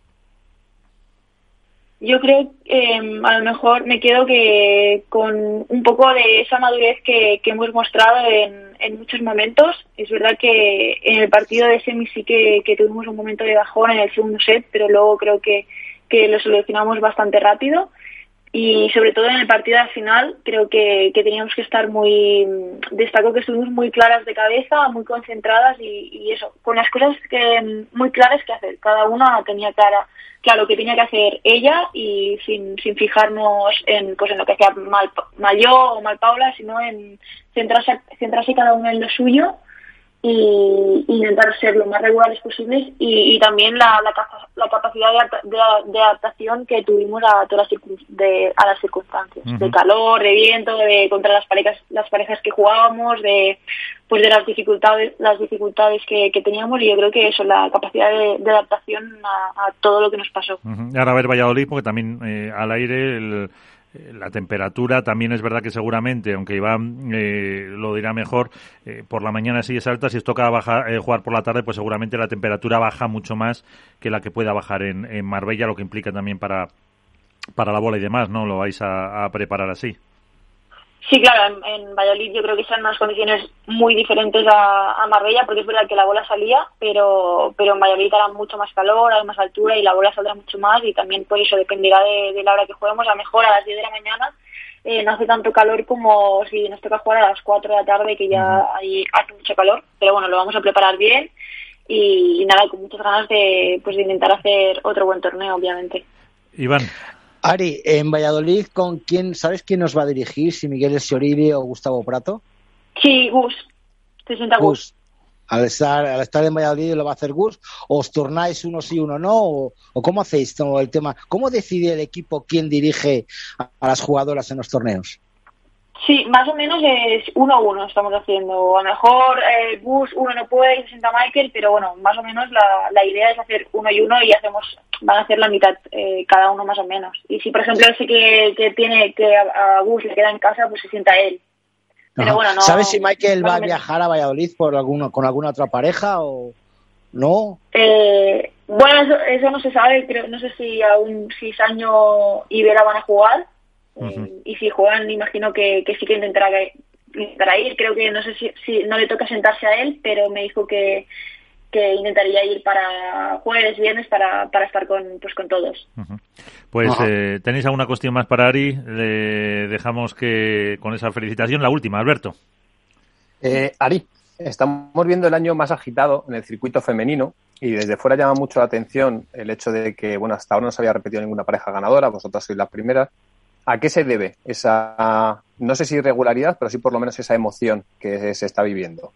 Yo creo que em, a lo mejor me quedo que con un poco de esa madurez que, hemos mostrado en, muchos momentos. Es verdad que en el partido de semi sí que, que, tuvimos un momento de bajón en el segundo set, pero luego creo que que lo solucionamos bastante rápido y sobre todo en el partido al final creo que, teníamos que estar muy destaco que estuvimos muy claras de cabeza muy concentradas y, eso con las cosas que muy claras que hacer. Cada una tenía clara claro que tenía que hacer ella y sin, sin fijarnos en pues en lo que hacía mal, mal yo o mal Paula sino en centrarse centrarse cada una en lo suyo y intentar ser lo más regulares posibles y, también la, la, capacidad de, adaptación que tuvimos a todas las, de, a las circunstancias de calor de viento de contra las parejas las parejas que jugábamos de pues de las dificultades las dificultades que, teníamos y yo creo que eso la capacidad de, adaptación a, todo lo que nos pasó. Ahora a ver Valladolid porque también eh, al aire el la temperatura también es verdad que seguramente, aunque Iván eh, lo dirá mejor, eh, por la mañana sí es alta, si os toca bajar, jugar por la tarde, pues seguramente la temperatura baja mucho más que la que pueda bajar en, en Marbella, lo que implica también para, para la bola y demás, ¿no? Lo vais a preparar así. Sí, claro, en, Valladolid yo creo que están unas condiciones muy diferentes a, Marbella, porque es verdad que la bola salía, pero, pero en Valladolid hará mucho más calor, hay más altura y la bola saldrá mucho más y también por eso dependerá de, la hora que juguemos. A lo mejor a las 10 de la mañana eh, no hace tanto calor como si nos toca jugar a las 4 de la tarde, que ya hay, hace mucho calor, pero bueno, lo vamos a preparar bien y, nada, con muchas ganas de, pues, de intentar hacer otro buen torneo, obviamente. Iván. Ari, en Valladolid, ¿con quién, sabes quién nos va a dirigir? Si Miguel Esioriri o Gustavo Prato. Sí, Gus. Te sienta Gus. Al estar, al estar en Valladolid lo va a hacer Gus. ¿Os tornáis uno sí, uno no? ¿O, cómo hacéis todo el tema? ¿Cómo decide el equipo quién dirige a, las jugadoras en los torneos? Sí, más o menos es uno a uno estamos haciendo. A lo mejor eh, Gus uno no puede y se sienta Michael, pero bueno, más o menos la, la idea es hacer uno y uno y hacemos van a hacer la mitad eh, cada uno más o menos. Y si, por ejemplo, ese que, que tiene que a, Gus le queda en casa, pues se sienta él. Pero bueno, no, ¿Sabes si Michael va a viajar a Valladolid por alguno, con alguna otra pareja o no? Eh, bueno, eso, no se sabe. Creo, no sé si aún si Saño y Vera van a jugar. Y si juegan, imagino que, que sí que intentará, intentará ir. Creo que no sé si, si no le toca sentarse a él, pero me dijo que que intentaría ir para jueves, viernes para, para estar con, pues, con todos. Pues eh, tenéis alguna cuestión más para Ari, le dejamos que con esa felicitación la última, Alberto. Eh, Ari, estamos viendo el año más agitado en el circuito femenino y desde fuera llama mucho la atención el hecho de que, bueno, hasta ahora no se había repetido ninguna pareja ganadora, vosotras sois la primera. ¿A qué se debe esa, no sé si irregularidad, pero sí por lo menos esa emoción que se está viviendo?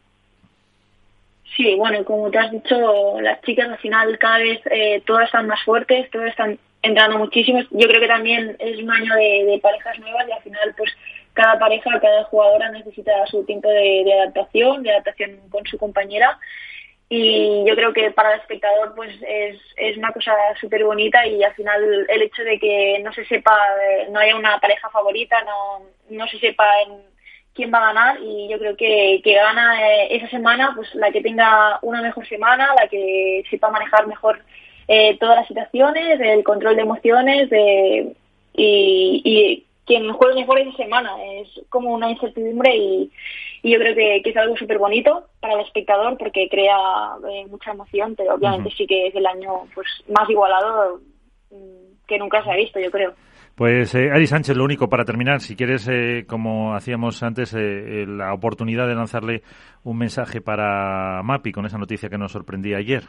Sí, bueno, como te has dicho, las chicas al final cada vez eh, todas están más fuertes, todas están entrando muchísimo. Yo creo que también es un año de, parejas nuevas y al final pues cada pareja, cada jugadora necesita su tiempo de, adaptación, de adaptación con su compañera y yo creo que para el espectador pues es, es una cosa súper bonita y al final el hecho de que no se sepa, eh, no haya una pareja favorita, no, no se sepa en quién va a ganar y yo creo que, que gana eh, esa semana pues la que tenga una mejor semana, la que sepa manejar mejor eh, todas las situaciones, el control de emociones de, y, y quien juegue mejor esa semana. Es como una incertidumbre y, yo creo que, es algo súper bonito para el espectador porque crea eh, mucha emoción, pero obviamente sí que es el año pues más igualado mm, que nunca se ha visto, yo creo. Pues eh, Ari Sánchez, lo único para terminar, si quieres, eh, como hacíamos antes, eh, eh, la oportunidad de lanzarle un mensaje para Mapi con esa noticia que nos sorprendía ayer.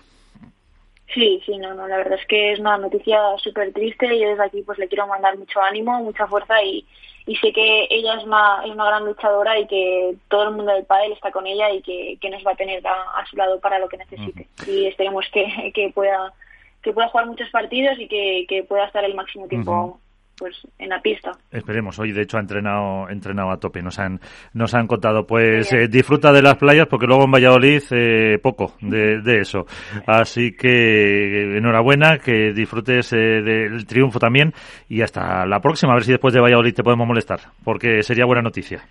Sí, sí, no, no, la verdad es que es una noticia súper triste y desde aquí pues le quiero mandar mucho ánimo, mucha fuerza y, y sé que ella es una, es una gran luchadora y que todo el mundo del pádel está con ella y que, que nos va a tener a, su lado para lo que necesite. Y esperemos que, que pueda que pueda jugar muchos partidos y que, que pueda estar el máximo tiempo pues en la pista. Esperemos. Hoy, de hecho, ha entrenado, entrenado a tope. Nos han, nos han contado. Pues eh, disfruta de las playas porque luego en Valladolid eh, poco de, de, eso. Así que enhorabuena, que disfrutes eh, del triunfo también y hasta la próxima. A ver si después de Valladolid te podemos molestar porque sería buena noticia.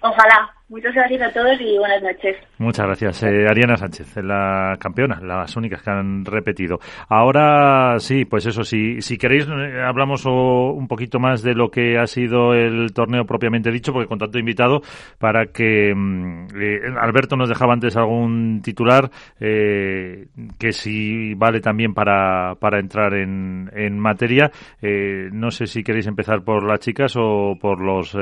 Ojalá. Muchas gracias a todos y buenas noches. Muchas gracias. Eh, Ariana Sánchez, la campeona, las únicas que han repetido. Ahora sí, pues eso, si, si queréis, eh, hablamos un poquito más de lo que ha sido el torneo propiamente dicho, porque con tanto invitado, para que mm, eh, Alberto nos dejaba antes algún titular que si vale también para, para entrar en, en materia. no sé si queréis empezar por las chicas o por los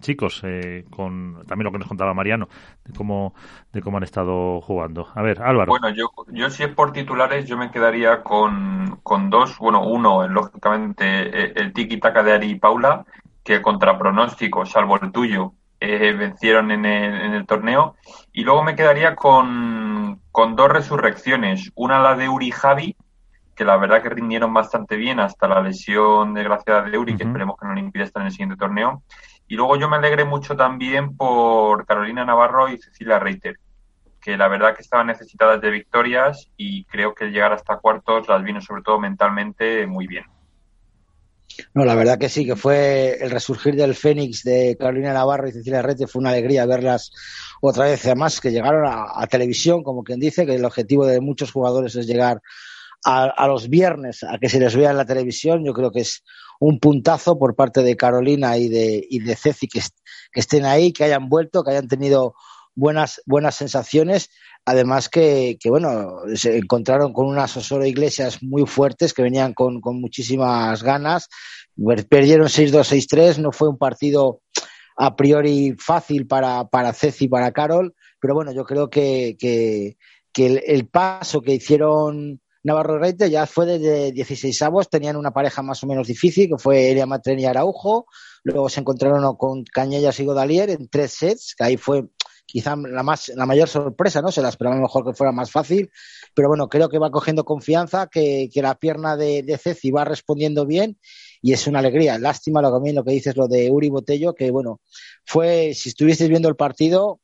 chicos, con también lo que nos contaba Mariano, de cómo, de cómo han estado jugando. A ver, Álvaro. Bueno, yo, yo si es por titulares, yo me quedaría con, con dos. Bueno, uno, lógicamente, eh, el tiki-taka de Ari y Paula, que contra pronóstico, salvo el tuyo, eh, vencieron en el, en el torneo. Y luego me quedaría con, con dos resurrecciones. Una la de Uri Javi, que la verdad que rindieron bastante bien hasta la lesión desgraciada de Uri, que esperemos que no le impida estar en el siguiente torneo. Y luego yo me alegré mucho también por Carolina Navarro y Cecilia Reiter, que la verdad que estaban necesitadas de victorias y creo que llegar hasta cuartos las vino sobre todo mentalmente muy bien. No, la verdad que sí, que fue el resurgir del Fénix de Carolina Navarro y Cecilia Reiter, fue una alegría verlas otra vez, además que llegaron a, televisión, como quien dice, que el objetivo de muchos jugadores es llegar a, a, los viernes a que se les vea en la televisión. Yo creo que es un puntazo por parte de Carolina y de, y de Ceci que, estén ahí, que hayan vuelto, que hayan tenido buenas, buenas sensaciones. Además que, que, bueno, se encontraron con unas Osoro Iglesias muy fuertes que venían con, con muchísimas ganas. Perdieron 6-2, 6-3. No fue un partido a priori fácil para, para Ceci y para Carol. Pero bueno, yo creo que, que, el, paso que hicieron Navarro Reite ya fue desde 16 avos, tenían una pareja más o menos difícil, que fue Elia Matreni y Araujo, luego se encontraron con Cañellas y Godalier en tres sets, que ahí fue quizá la más la mayor sorpresa, ¿no? Se la esperaba mejor que fuera más fácil, pero bueno, creo que va cogiendo confianza, que, que la pierna de, de Ceci va respondiendo bien y es una alegría. Lástima lo que, lo que dices, lo de Uri Botello, que bueno, fue, si estuvieseis viendo el partido,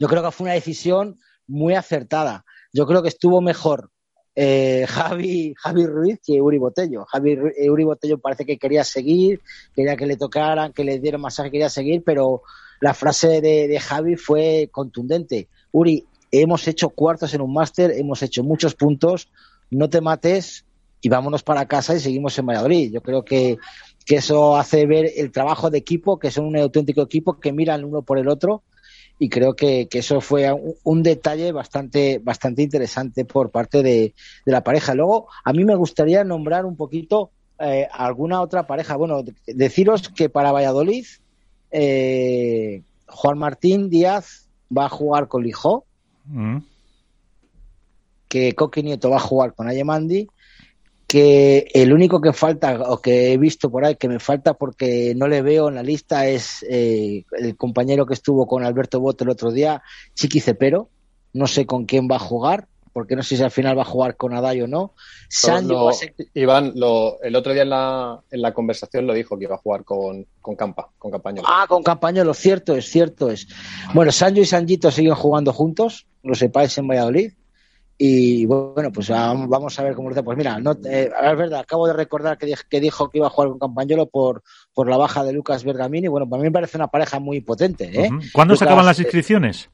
yo creo que fue una decisión muy acertada yo creo que estuvo mejor eh, Javi, Javi Ruiz que Uri Botello. Javi, eh, Uri Botello parece que quería seguir, quería que le tocaran, que le dieran masaje, quería seguir, pero la frase de, Javi fue contundente. Uri, hemos hecho cuartos en un máster, hemos hecho muchos puntos, no te mates y vámonos para casa y seguimos en Valladolid. Yo creo que, que eso hace ver el trabajo de equipo, que son un auténtico equipo que miran uno por el otro y creo que, que eso fue un, un, detalle bastante, bastante interesante por parte de, de, la pareja. Luego, a mí me gustaría nombrar un poquito eh, alguna otra pareja. Bueno, deciros que para Valladolid, eh, Juan Martín Díaz va a jugar con Lijó, mm. que Coqui Nieto va a jugar con Ayemandi que el único que falta o que he visto por ahí que me falta porque no le veo en la lista es eh, el compañero que estuvo con Alberto Bote el otro día, Chiqui Cepero. No sé con quién va a jugar, porque no sé si al final va a jugar con Adai o no. Sancho Iván, lo, el otro día en la, en la conversación lo dijo que iba a jugar con, con Campa, con Campañolo. Ah, con Campañolo, cierto es, cierto es. Bueno, Sancho y Sanjito siguen jugando juntos, lo sepáis en Valladolid. Y bueno, pues vamos a ver cómo lo Pues mira, no, eh, es verdad, acabo de recordar que, que, dijo que iba a jugar con Campañolo por, por la baja de Lucas Bergamini. Bueno, para mí me parece una pareja muy potente. ¿eh? Uh -huh. ¿Cuándo se acaban las inscripciones?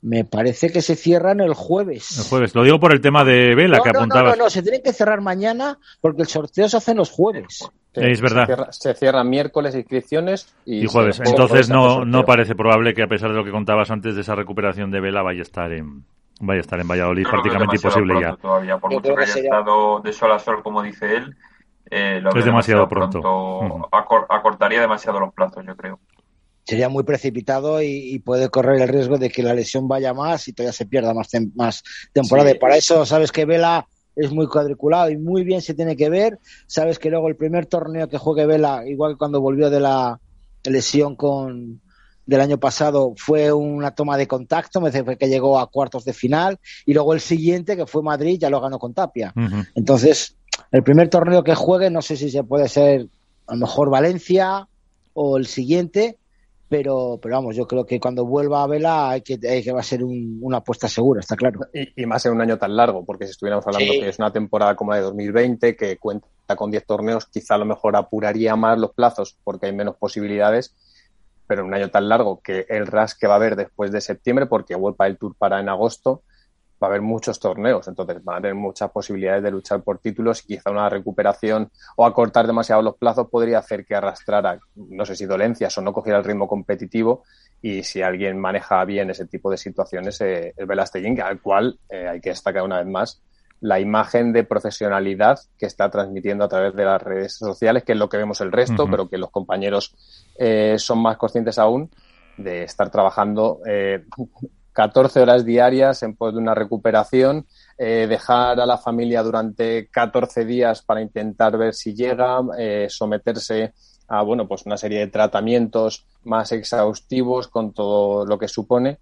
Me parece que se cierran el jueves. El jueves, lo digo por el tema de Vela no, que no, apuntabas. No, no, no, se tienen que cerrar mañana porque el sorteo se hace los jueves. Sí, es verdad. Se cierra, se cierra, miércoles inscripciones y, y jueves. Entonces no, no parece probable que a pesar de lo que contabas antes de esa recuperación de Vela vaya a estar en, vaya a estar en Valladolid prácticamente imposible ya. Todavía, por mucho que haya estado de sol a sol, como dice él, eh, lo es demasiado, demasiado pronto. pronto. Uh -huh. Acor acortaría demasiado los plazos, yo creo. sería muy precipitado y, puede correr el riesgo de que la lesión vaya más y todavía se pierda más, más temporada. Y para eso sabes que Vela es muy cuadriculado y muy bien se tiene que ver. Sabes que luego el primer torneo que juegue Vela, igual que cuando volvió de la lesión con del año pasado fue una toma de contacto, me parece que llegó a cuartos de final y luego el siguiente que fue Madrid ya lo ganó con Tapia. Entonces, el primer torneo que juegue no sé si se puede ser a lo mejor Valencia o el siguiente, pero, pero vamos, yo creo que cuando vuelva a Vela hay que, que va a ser una apuesta segura, está claro. Y, más en un año tan largo, porque si estuviéramos hablando que es una temporada como la de 2020, que cuenta con 10 torneos, quizá a lo mejor apuraría más los plazos porque hay menos posibilidades, pero en un año tan largo que el RAS que va a haber después de septiembre, porque vuelva el Tour para en agosto, va a haber muchos torneos, entonces van a tener muchas posibilidades de luchar por títulos. Y quizá una recuperación o acortar demasiado los plazos podría hacer que arrastrara, no sé si dolencias o no cogiera el ritmo competitivo. Y si alguien maneja bien ese tipo de situaciones, eh, el Velasteguín, al cual eh, hay que destacar una vez más la imagen de profesionalidad que está transmitiendo a través de las redes sociales, que es lo que vemos el resto, pero que los compañeros eh, son más conscientes aún de estar trabajando 14 horas diarias en pos de una recuperación, eh, dejar a la familia durante 14 días para intentar ver si llega, eh, someterse a bueno, pues una serie de tratamientos más exhaustivos con todo lo que supone.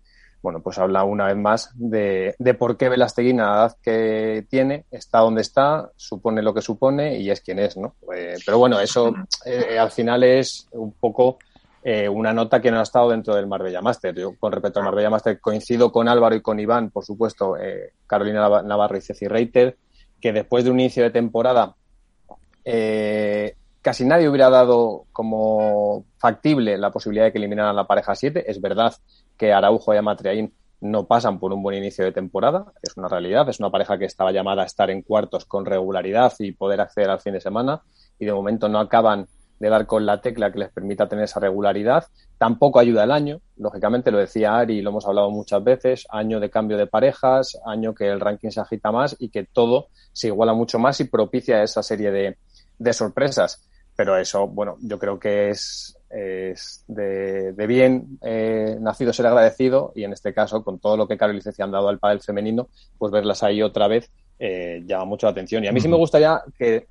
Bueno, pues habla una vez más de, por qué Velastegui, la edad que tiene, está donde está, supone lo que supone y es quien es, ¿no? Eh, pero bueno, eso al final es un poco eh, una nota que no ha estado dentro del Marbella Master. Yo, con respecto al Marbella Master, coincido con Álvaro y con Iván, por supuesto, eh, Carolina Navarro y Ceci Reiter, que después de un inicio de temporada eh, casi nadie hubiera dado como factible la posibilidad de que eliminaran la pareja 7. Es verdad que Araujo y Amatriaín no pasan por un buen inicio de temporada, es una realidad, es una pareja que estaba llamada a estar en cuartos con regularidad y poder acceder al fin de semana y de momento no acaban de dar con la tecla que les permita tener esa regularidad. Tampoco ayuda el año, lógicamente lo decía Ari y lo hemos hablado muchas veces, año de cambio de parejas, año que el ranking se agita más y que todo se iguala mucho más y propicia esa serie de, de sorpresas. Pero eso, bueno, yo creo que es, es de, bien eh, nacido ser agradecido y en este caso, con todo lo que Carol y Ceci han dado al pádel femenino, pues verlas ahí otra vez eh, llama mucho la atención. Y a mí sí me gustaría que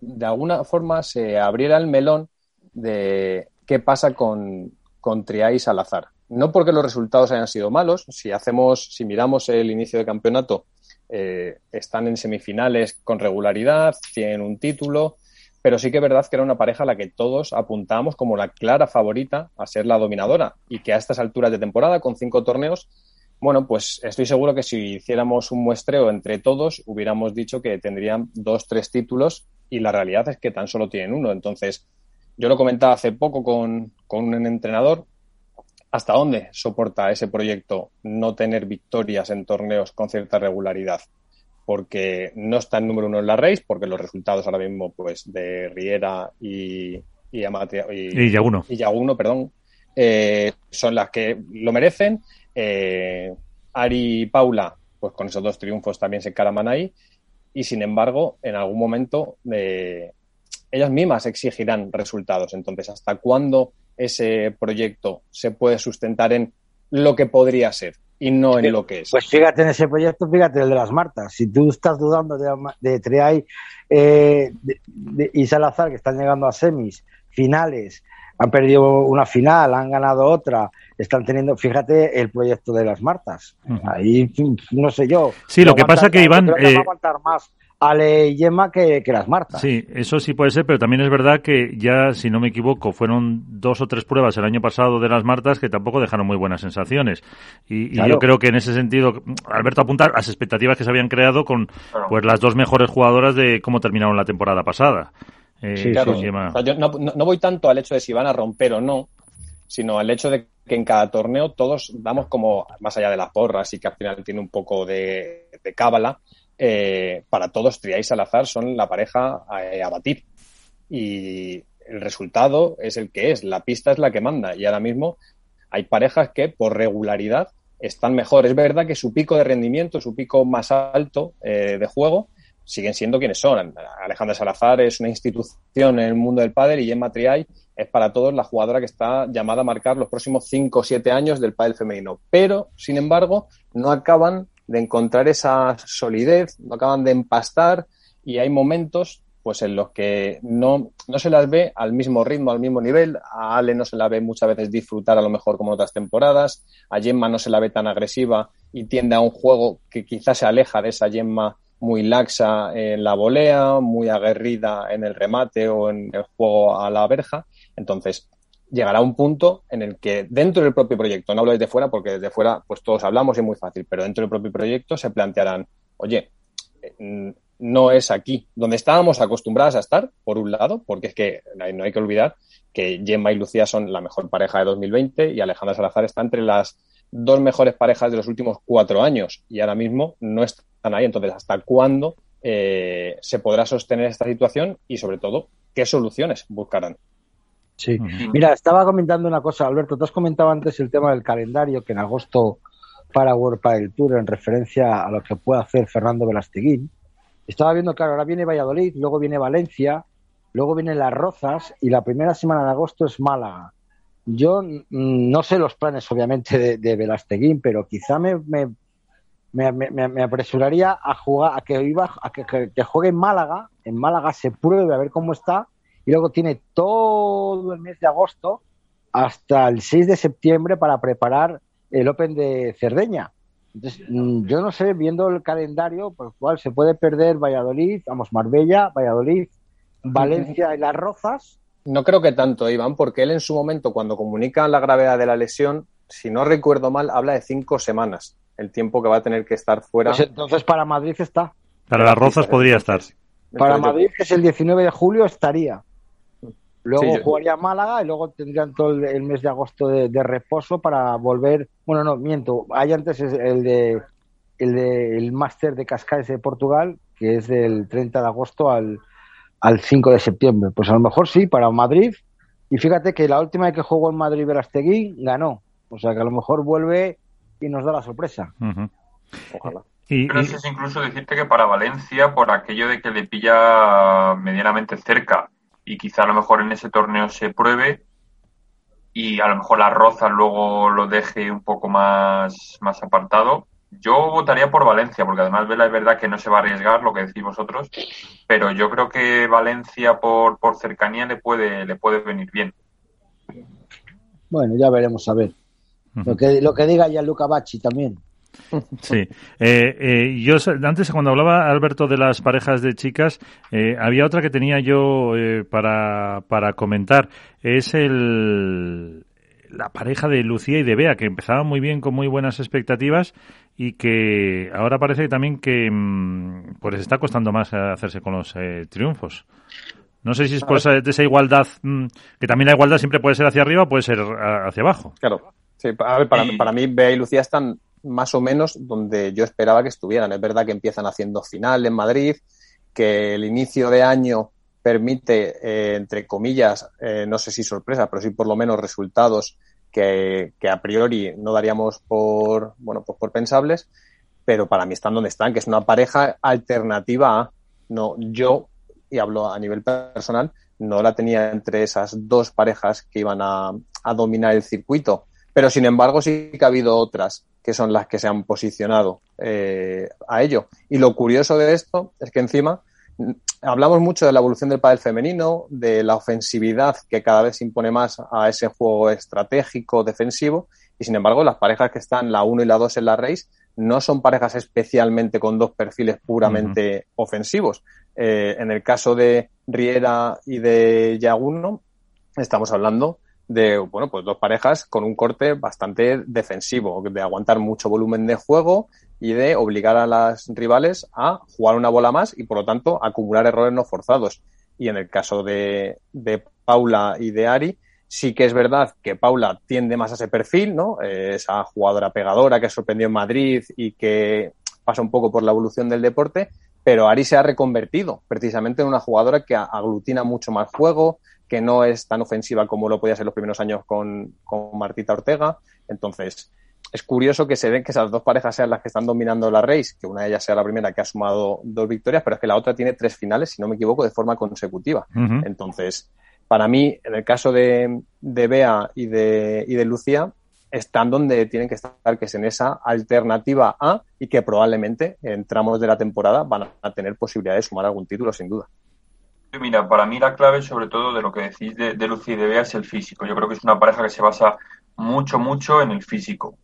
de alguna forma se abriera el melón de qué pasa con, con Triay y Salazar. No porque los resultados hayan sido malos, si hacemos, si miramos el inicio de campeonato, eh, están en semifinales con regularidad, tienen un título, pero sí que es verdad que era una pareja a la que todos apuntamos como la clara favorita a ser la dominadora y que a estas alturas de temporada, con cinco torneos, bueno, pues estoy seguro que si hiciéramos un muestreo entre todos, hubiéramos dicho que tendrían dos, tres títulos y la realidad es que tan solo tienen uno. Entonces, yo lo comentaba hace poco con, un entrenador, ¿hasta dónde soporta ese proyecto no tener victorias en torneos con cierta regularidad? Porque no está en número uno en la race, porque los resultados ahora mismo pues de Riera y, y, y, y Yaguno. Y Yaguno, perdón, eh, son las que lo merecen. Eh, Ari y Paula, pues con esos dos triunfos también se encaraman ahí y sin embargo, en algún momento eh, ellas mismas exigirán resultados. Entonces, ¿hasta cuándo ese proyecto se puede sustentar en lo que podría ser y no en lo que es? Pues fíjate en ese proyecto, fíjate el de las Martas. Si tú estás dudando de, de Triay eh, y Salazar, que están llegando a semis, finales, han perdido una final, han ganado otra, están teniendo, fíjate, el proyecto de las Martas. Ahí, no sé yo. Sí, lo que pasa que Iván... va a eh, aguantar más Ale y Yema que, las Martas. Sí, eso sí puede ser, pero también es verdad que ya, si no me equivoco, fueron dos o tres pruebas el año pasado de las Martas que tampoco dejaron muy buenas sensaciones. Y, yo creo que en ese sentido, Alberto apuntar las expectativas que se habían creado con pues las dos mejores jugadoras de cómo terminaron la temporada pasada. Eh, yo no, voy tanto al hecho de si van a romper o no, sino al hecho de que en cada torneo todos damos como, más allá de las porras y que al final tiene un poco de, cábala, eh, para todos Triay y Salazar son la pareja a, a, batir. Y el resultado es el que es, la pista es la que manda. Y ahora mismo hay parejas que por regularidad están mejor. Es verdad que su pico de rendimiento, su pico más alto eh, de juego, siguen siendo quienes son. Alejandra Salazar es una institución en el mundo del pádel y Gemma Triay es para todos la jugadora que está llamada a marcar los próximos 5 o 7 años del pádel femenino. Pero, sin embargo, no acaban de encontrar esa solidez, no acaban de empastar y hay momentos pues en los que no, no se las ve al mismo ritmo, al mismo nivel. A Ale no se la ve muchas veces disfrutar a lo mejor como otras temporadas. A Gemma no se la ve tan agresiva y tiende a un juego que quizás se aleja de esa Gemma muy laxa en la volea, muy aguerrida en el remate o en el juego a la verja. Entonces, llegará un punto en el que dentro del propio proyecto, no hablo desde fuera porque desde fuera pues todos hablamos y es muy fácil, pero dentro del propio proyecto se plantearán, oye, mm, no es aquí donde estábamos acostumbradas a estar, por un lado, porque es que no hay que olvidar que Gemma y Lucía son la mejor pareja de 2020 y Alejandra Salazar está entre las dos mejores parejas de los últimos cuatro años y ahora mismo no están ahí. Entonces, ¿hasta cuándo eh, se podrá sostener esta situación y, sobre todo, qué soluciones buscarán? Sí. Mira, estaba comentando una cosa, Alberto. Tú has comentado antes el tema del calendario que en agosto para World el Tour en referencia a lo que puede hacer Fernando Velasteguín. Estaba viendo, claro, ahora viene Valladolid, luego viene Valencia, luego vienen Las Rozas y la primera semana de agosto es Málaga. Yo mm, no sé los planes, obviamente, de, de Velasteguín, pero quizá me, me, me, apresuraría a jugar, a que iba, a que, juegue en Málaga, en Málaga se pruebe a ver cómo está, y luego tiene todo el mes de agosto hasta el 6 de septiembre para preparar el Open de Cerdeña. Entonces, mm, yo no sé, viendo el calendario, por el cual se puede perder Valladolid, vamos, Marbella, Valladolid, Valencia y Las Rozas, no creo que tanto, Iván, porque él en su momento, cuando comunica la gravedad de la lesión, si no recuerdo mal, habla de cinco semanas, el tiempo que va a tener que estar fuera. Pues entonces para Madrid está. Para las Rozas podría estar. Para Madrid, que es el 19 de julio, estaría. Luego jugaría Málaga y luego tendrían todo el, mes de agosto de, reposo para volver. Bueno, no, miento. Hay antes el de el de el máster de Cascais de Portugal, que es del 30 de agosto al, al 5 de septiembre. Pues a lo mejor sí, para Madrid. Y fíjate que la última vez que jugó en Madrid Verastegui ganó. O sea que a lo mejor vuelve y nos da la sorpresa. Ojalá. Y, Pero es incluso decirte que para Valencia, por aquello de que le pilla medianamente cerca y quizá a lo mejor en ese torneo se pruebe y a lo mejor la Roza luego lo deje un poco más, más apartado, yo votaría por Valencia, porque además Vela es verdad que no se va a arriesgar, lo que decís vosotros, pero yo creo que Valencia por, por cercanía le puede, le puede venir bien. Bueno, ya veremos a ver. Lo que, lo que diga ya Luca Bacci también. Sí. Eh, eh, yo antes cuando hablaba Alberto de las parejas de chicas, eh, había otra que tenía yo para, para comentar. Es el, la pareja de Lucía y de Bea, que empezaba muy bien con muy buenas expectativas y que ahora parece también que mm, pues está costando más hacerse con los eh, triunfos. No sé si es por esa, de esa igualdad, mm, que también la igualdad siempre puede ser hacia arriba o puede ser hacia abajo. Claro. Sí, para, para mí Bea y Lucía están más o menos donde yo esperaba que estuvieran. Es verdad que empiezan haciendo final en Madrid, que el inicio de año permite, eh, entre comillas, eh, no sé si sorpresa, pero sí por lo menos resultados que, a priori no daríamos por, bueno, pues por pensables, pero para mí están donde están, que es una pareja alternativa a, no, yo, y hablo a nivel personal, no la tenía entre esas dos parejas que iban a, dominar el circuito, pero sin embargo sí que ha habido otras que son las que se han posicionado eh, a ello. Y lo curioso de esto es que encima hablamos mucho de la evolución del pádel femenino, de la ofensividad que cada vez se impone más a ese juego estratégico defensivo y sin embargo las parejas que están la 1 y la 2 en la race no son parejas especialmente con dos perfiles puramente ofensivos. Eh, en el caso de Riera y de Yaguno estamos hablando de bueno pues dos parejas con un corte bastante defensivo, de aguantar mucho volumen de juego y de obligar a las rivales a jugar una bola más y por lo tanto acumular errores no forzados. Y en el caso de, de Paula y de Ari, sí que es verdad que Paula tiende más a ese perfil, ¿no? esa jugadora pegadora que sorprendió en Madrid y que pasa un poco por la evolución del deporte, pero Ari se ha reconvertido precisamente en una jugadora que aglutina mucho más juego, que no es tan ofensiva como lo podía ser los primeros años con, con Martita Ortega. Entonces, es curioso que se den que esas dos parejas sean las que están dominando la race, que una de ellas sea la primera que ha sumado dos victorias, pero es que la otra tiene tres finales, si no me equivoco, de forma consecutiva. Entonces, para mí, en el caso de, de Bea y de, y de Lucía, están donde tienen que estar, que es en esa alternativa A y que probablemente en tramos de la temporada van a tener posibilidad de sumar algún título, sin duda. Mira, para mí la clave, sobre todo de lo que decís de, de Lucía y de Bea, es el físico. Yo creo que es una pareja que se basa mucho, mucho en el físico.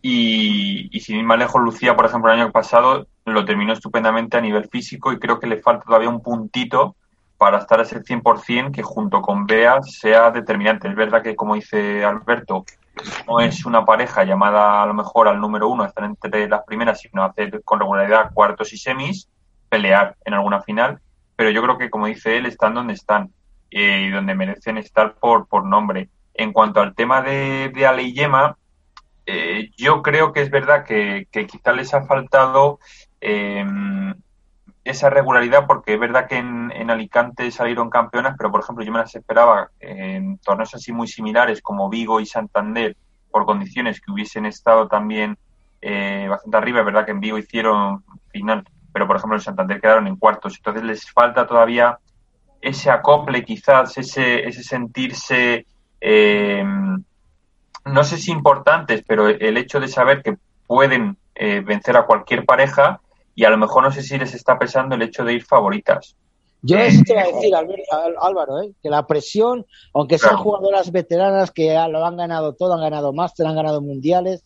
Y, sin ir más lejos, Lucía, por ejemplo, el año pasado lo terminó estupendamente a nivel físico y creo que le falta todavía un puntito para estar a ese 100% que junto con Bea sea determinante. Es verdad que, como dice Alberto, no es una pareja llamada a lo mejor al número uno, estar entre las primeras, sino hacer con regularidad cuartos y semis, pelear en alguna final. Pero yo creo que, como dice él, están donde están eh, y donde merecen estar por, por nombre. En cuanto al tema de, de Ale y Yema, eh, yo creo que es verdad que, que quizá les ha faltado eh, esa regularidad, porque es verdad que en, en, Alicante salieron campeonas, pero por ejemplo yo me las esperaba en torneos así muy similares como Vigo y Santander, por condiciones que hubiesen estado también eh, bastante arriba. Es verdad que en Vigo hicieron final, pero por ejemplo en Santander quedaron en cuartos. Entonces les falta todavía ese acople, quizás, ese, ese sentirse. Eh, no sé si importantes, pero el hecho de saber que pueden eh, vencer a cualquier pareja y a lo mejor no sé si les está pesando el hecho de ir favoritas. Yo eso te voy a decir, Álvaro, ¿eh? que la presión, aunque sean claro. jugadoras veteranas que lo han ganado todo, han ganado máster, han ganado mundiales,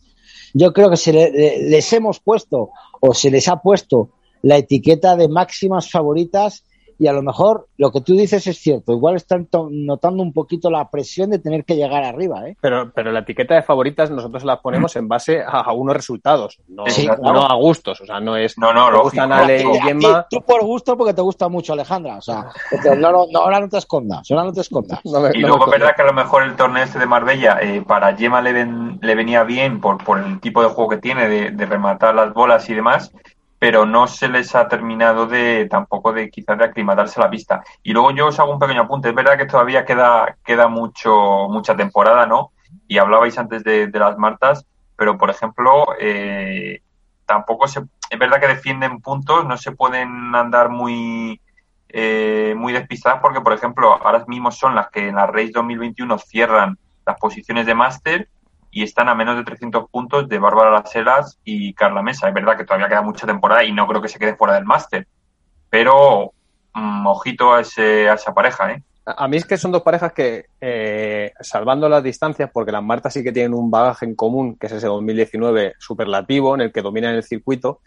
yo creo que se le, les hemos puesto o se les ha puesto la etiqueta de máximas favoritas y a lo mejor lo que tú dices es cierto. Igual están notando un poquito la presión de tener que llegar arriba. ¿eh? Pero, pero la etiqueta de favoritas nosotros la ponemos en base a, a unos resultados, no, sí, claro. no, a gustos. O sea, no es. No, no, lo gustan Ale y Gemma. Tú por gusto porque te gusta mucho Alejandra. O sea, no, no, no, ahora no te escondas. Ahora no te escondas. No me, y luego es verdad que a lo mejor el torneo este de Marbella eh, para Gemma le, ven, le venía bien por, por el tipo de juego que tiene de, de rematar las bolas y demás pero no se les ha terminado de tampoco de quizás de aclimatarse la pista. Y luego yo os hago un pequeño apunte, es verdad que todavía queda, queda mucho, mucha temporada, ¿no? Y hablabais antes de, de las Martas, pero por ejemplo, eh, tampoco se, es verdad que defienden puntos, no se pueden andar muy, eh, muy despistadas porque, por ejemplo, ahora mismo son las que en la Race 2021 cierran las posiciones de máster y están a menos de 300 puntos de Bárbara Las Heras y Carla Mesa. Es verdad que todavía queda mucha temporada y no creo que se quede fuera del máster, pero mmm, ojito a, ese, a esa pareja, ¿eh? A mí es que son dos parejas que, eh, salvando las distancias, porque las Martas sí que tienen un bagaje en común, que es ese 2019 superlativo, en el que dominan el circuito,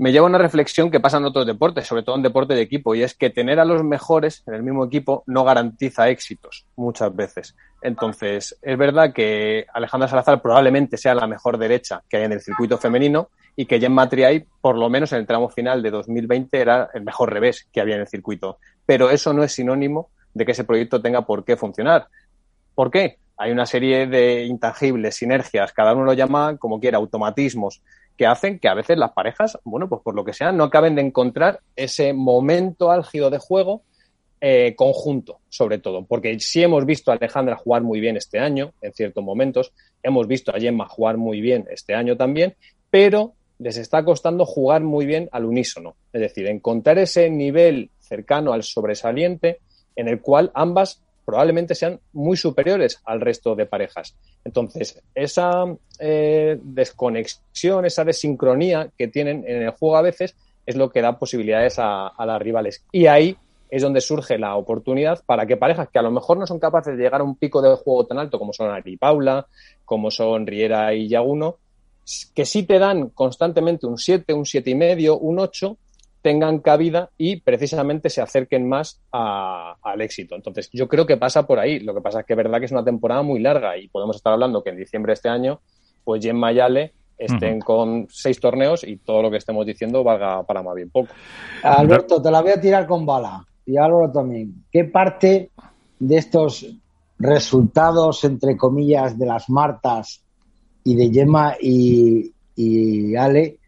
me lleva a una reflexión que pasa en otros deportes, sobre todo en deporte de equipo, y es que tener a los mejores en el mismo equipo no garantiza éxitos muchas veces. Entonces, es verdad que Alejandra Salazar probablemente sea la mejor derecha que hay en el circuito femenino y que Jen Matriay, por lo menos en el tramo final de 2020, era el mejor revés que había en el circuito. Pero eso no es sinónimo de que ese proyecto tenga por qué funcionar. ¿Por qué? Hay una serie de intangibles, sinergias, cada uno lo llama como quiera, automatismos, que hacen que a veces las parejas, bueno, pues por lo que sea, no acaben de encontrar ese momento álgido de juego eh, conjunto, sobre todo, porque sí hemos visto a Alejandra jugar muy bien este año, en ciertos momentos, hemos visto a Gemma jugar muy bien este año también, pero les está costando jugar muy bien al unísono, es decir, encontrar ese nivel cercano al sobresaliente en el cual ambas probablemente sean muy superiores al resto de parejas. Entonces, esa eh, desconexión, esa desincronía que tienen en el juego a veces es lo que da posibilidades a, las rivales. Y ahí es donde surge la oportunidad para que parejas que a lo mejor no son capaces de llegar a un pico de juego tan alto como son Ari y Paula, como son Riera y Yaguno, que sí te dan constantemente un 7, un siete y medio, un 8, tengan cabida y precisamente se acerquen más a, al éxito. Entonces, yo creo que pasa por ahí. Lo que pasa es que es verdad que es una temporada muy larga y podemos estar hablando que en diciembre de este año, pues Jen Mayale estén uh -huh. con seis torneos y todo lo que estemos diciendo valga para más bien poco. Alberto, te la voy a tirar con bala. Y Álvaro también. ¿Qué parte de estos resultados, entre comillas, de las Martas y de Gemma y, y Ale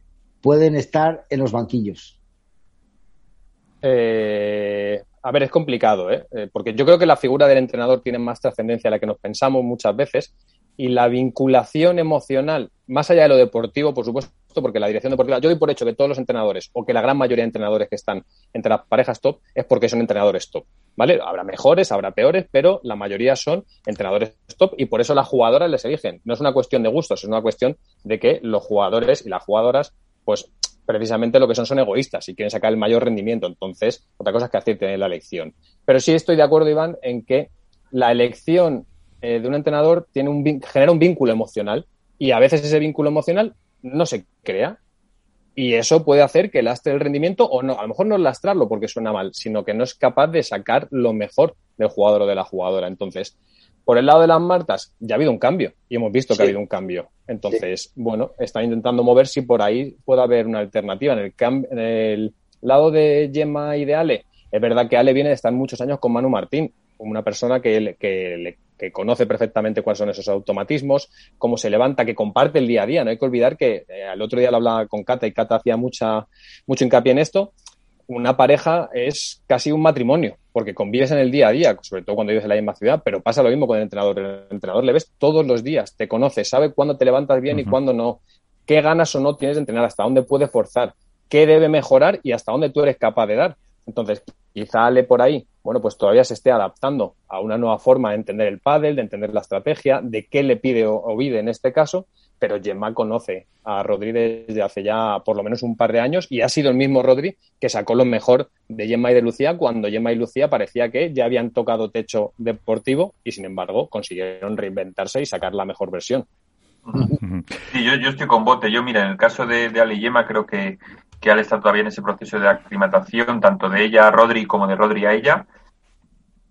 pueden estar en los banquillos? Eh, a ver, es complicado, ¿eh? ¿eh? Porque yo creo que la figura del entrenador tiene más trascendencia a la que nos pensamos muchas veces, y la vinculación emocional, más allá de lo deportivo, por supuesto, porque la dirección deportiva, yo doy por hecho que todos los entrenadores, o que la gran mayoría de entrenadores que están entre las parejas top, es porque son entrenadores top. ¿Vale? Habrá mejores, habrá peores, pero la mayoría son entrenadores top y por eso las jugadoras les eligen. No es una cuestión de gustos, es una cuestión de que los jugadores y las jugadoras, pues precisamente lo que son son egoístas y quieren sacar el mayor rendimiento. Entonces, otra cosa es que acierten en la elección. Pero sí estoy de acuerdo, Iván, en que la elección eh, de un entrenador genera un vínculo emocional y a veces ese vínculo emocional no se crea. Y eso puede hacer que lastre el rendimiento o no, a lo mejor no lastrarlo porque suena mal, sino que no es capaz de sacar lo mejor del jugador o de la jugadora. Entonces, por el lado de las Martas, ya ha habido un cambio y hemos visto que ha habido un cambio. Entonces, bueno, están intentando mover si por ahí puede haber una alternativa. En el, en el lado de Gemma y de Ale, es verdad que Ale viene de estar muchos años con Manu Martín, una persona que, que, que, conoce perfectamente cuáles son esos automatismos, cómo se levanta, que comparte el día a día. No hay que olvidar que eh, otro día lo hablaba con Cata y Cata hacía mucha, mucho hincapié en esto una pareja es casi un matrimonio, porque convives en el día a día, sobre todo cuando vives en la misma ciudad, pero pasa lo mismo con el entrenador. El entrenador le ves todos los días, te conoce, sabe cuándo te levantas bien y cuándo no, qué ganas o no tienes de entrenar, hasta dónde puede forzar, qué debe mejorar y hasta dónde tú eres capaz de dar. Entonces, quizá Ale por ahí, bueno, pues todavía se esté adaptando a una nueva forma de entender el pádel, de entender la estrategia, de qué le pide o, pide en este caso, pero Gemma conoce a Rodri desde hace ya por lo menos un par de años y ha sido el mismo Rodri que sacó lo mejor de Gemma y de Lucía cuando Gemma y Lucía parecía que ya habían tocado techo deportivo y sin embargo consiguieron reinventarse y sacar la mejor versión. Sí, yo, estoy con bote. Yo, mira, en el caso de, de Ale y Gemma creo que, que Ale está todavía en ese proceso de aclimatación, tanto de ella a Rodri como de Rodri a ella.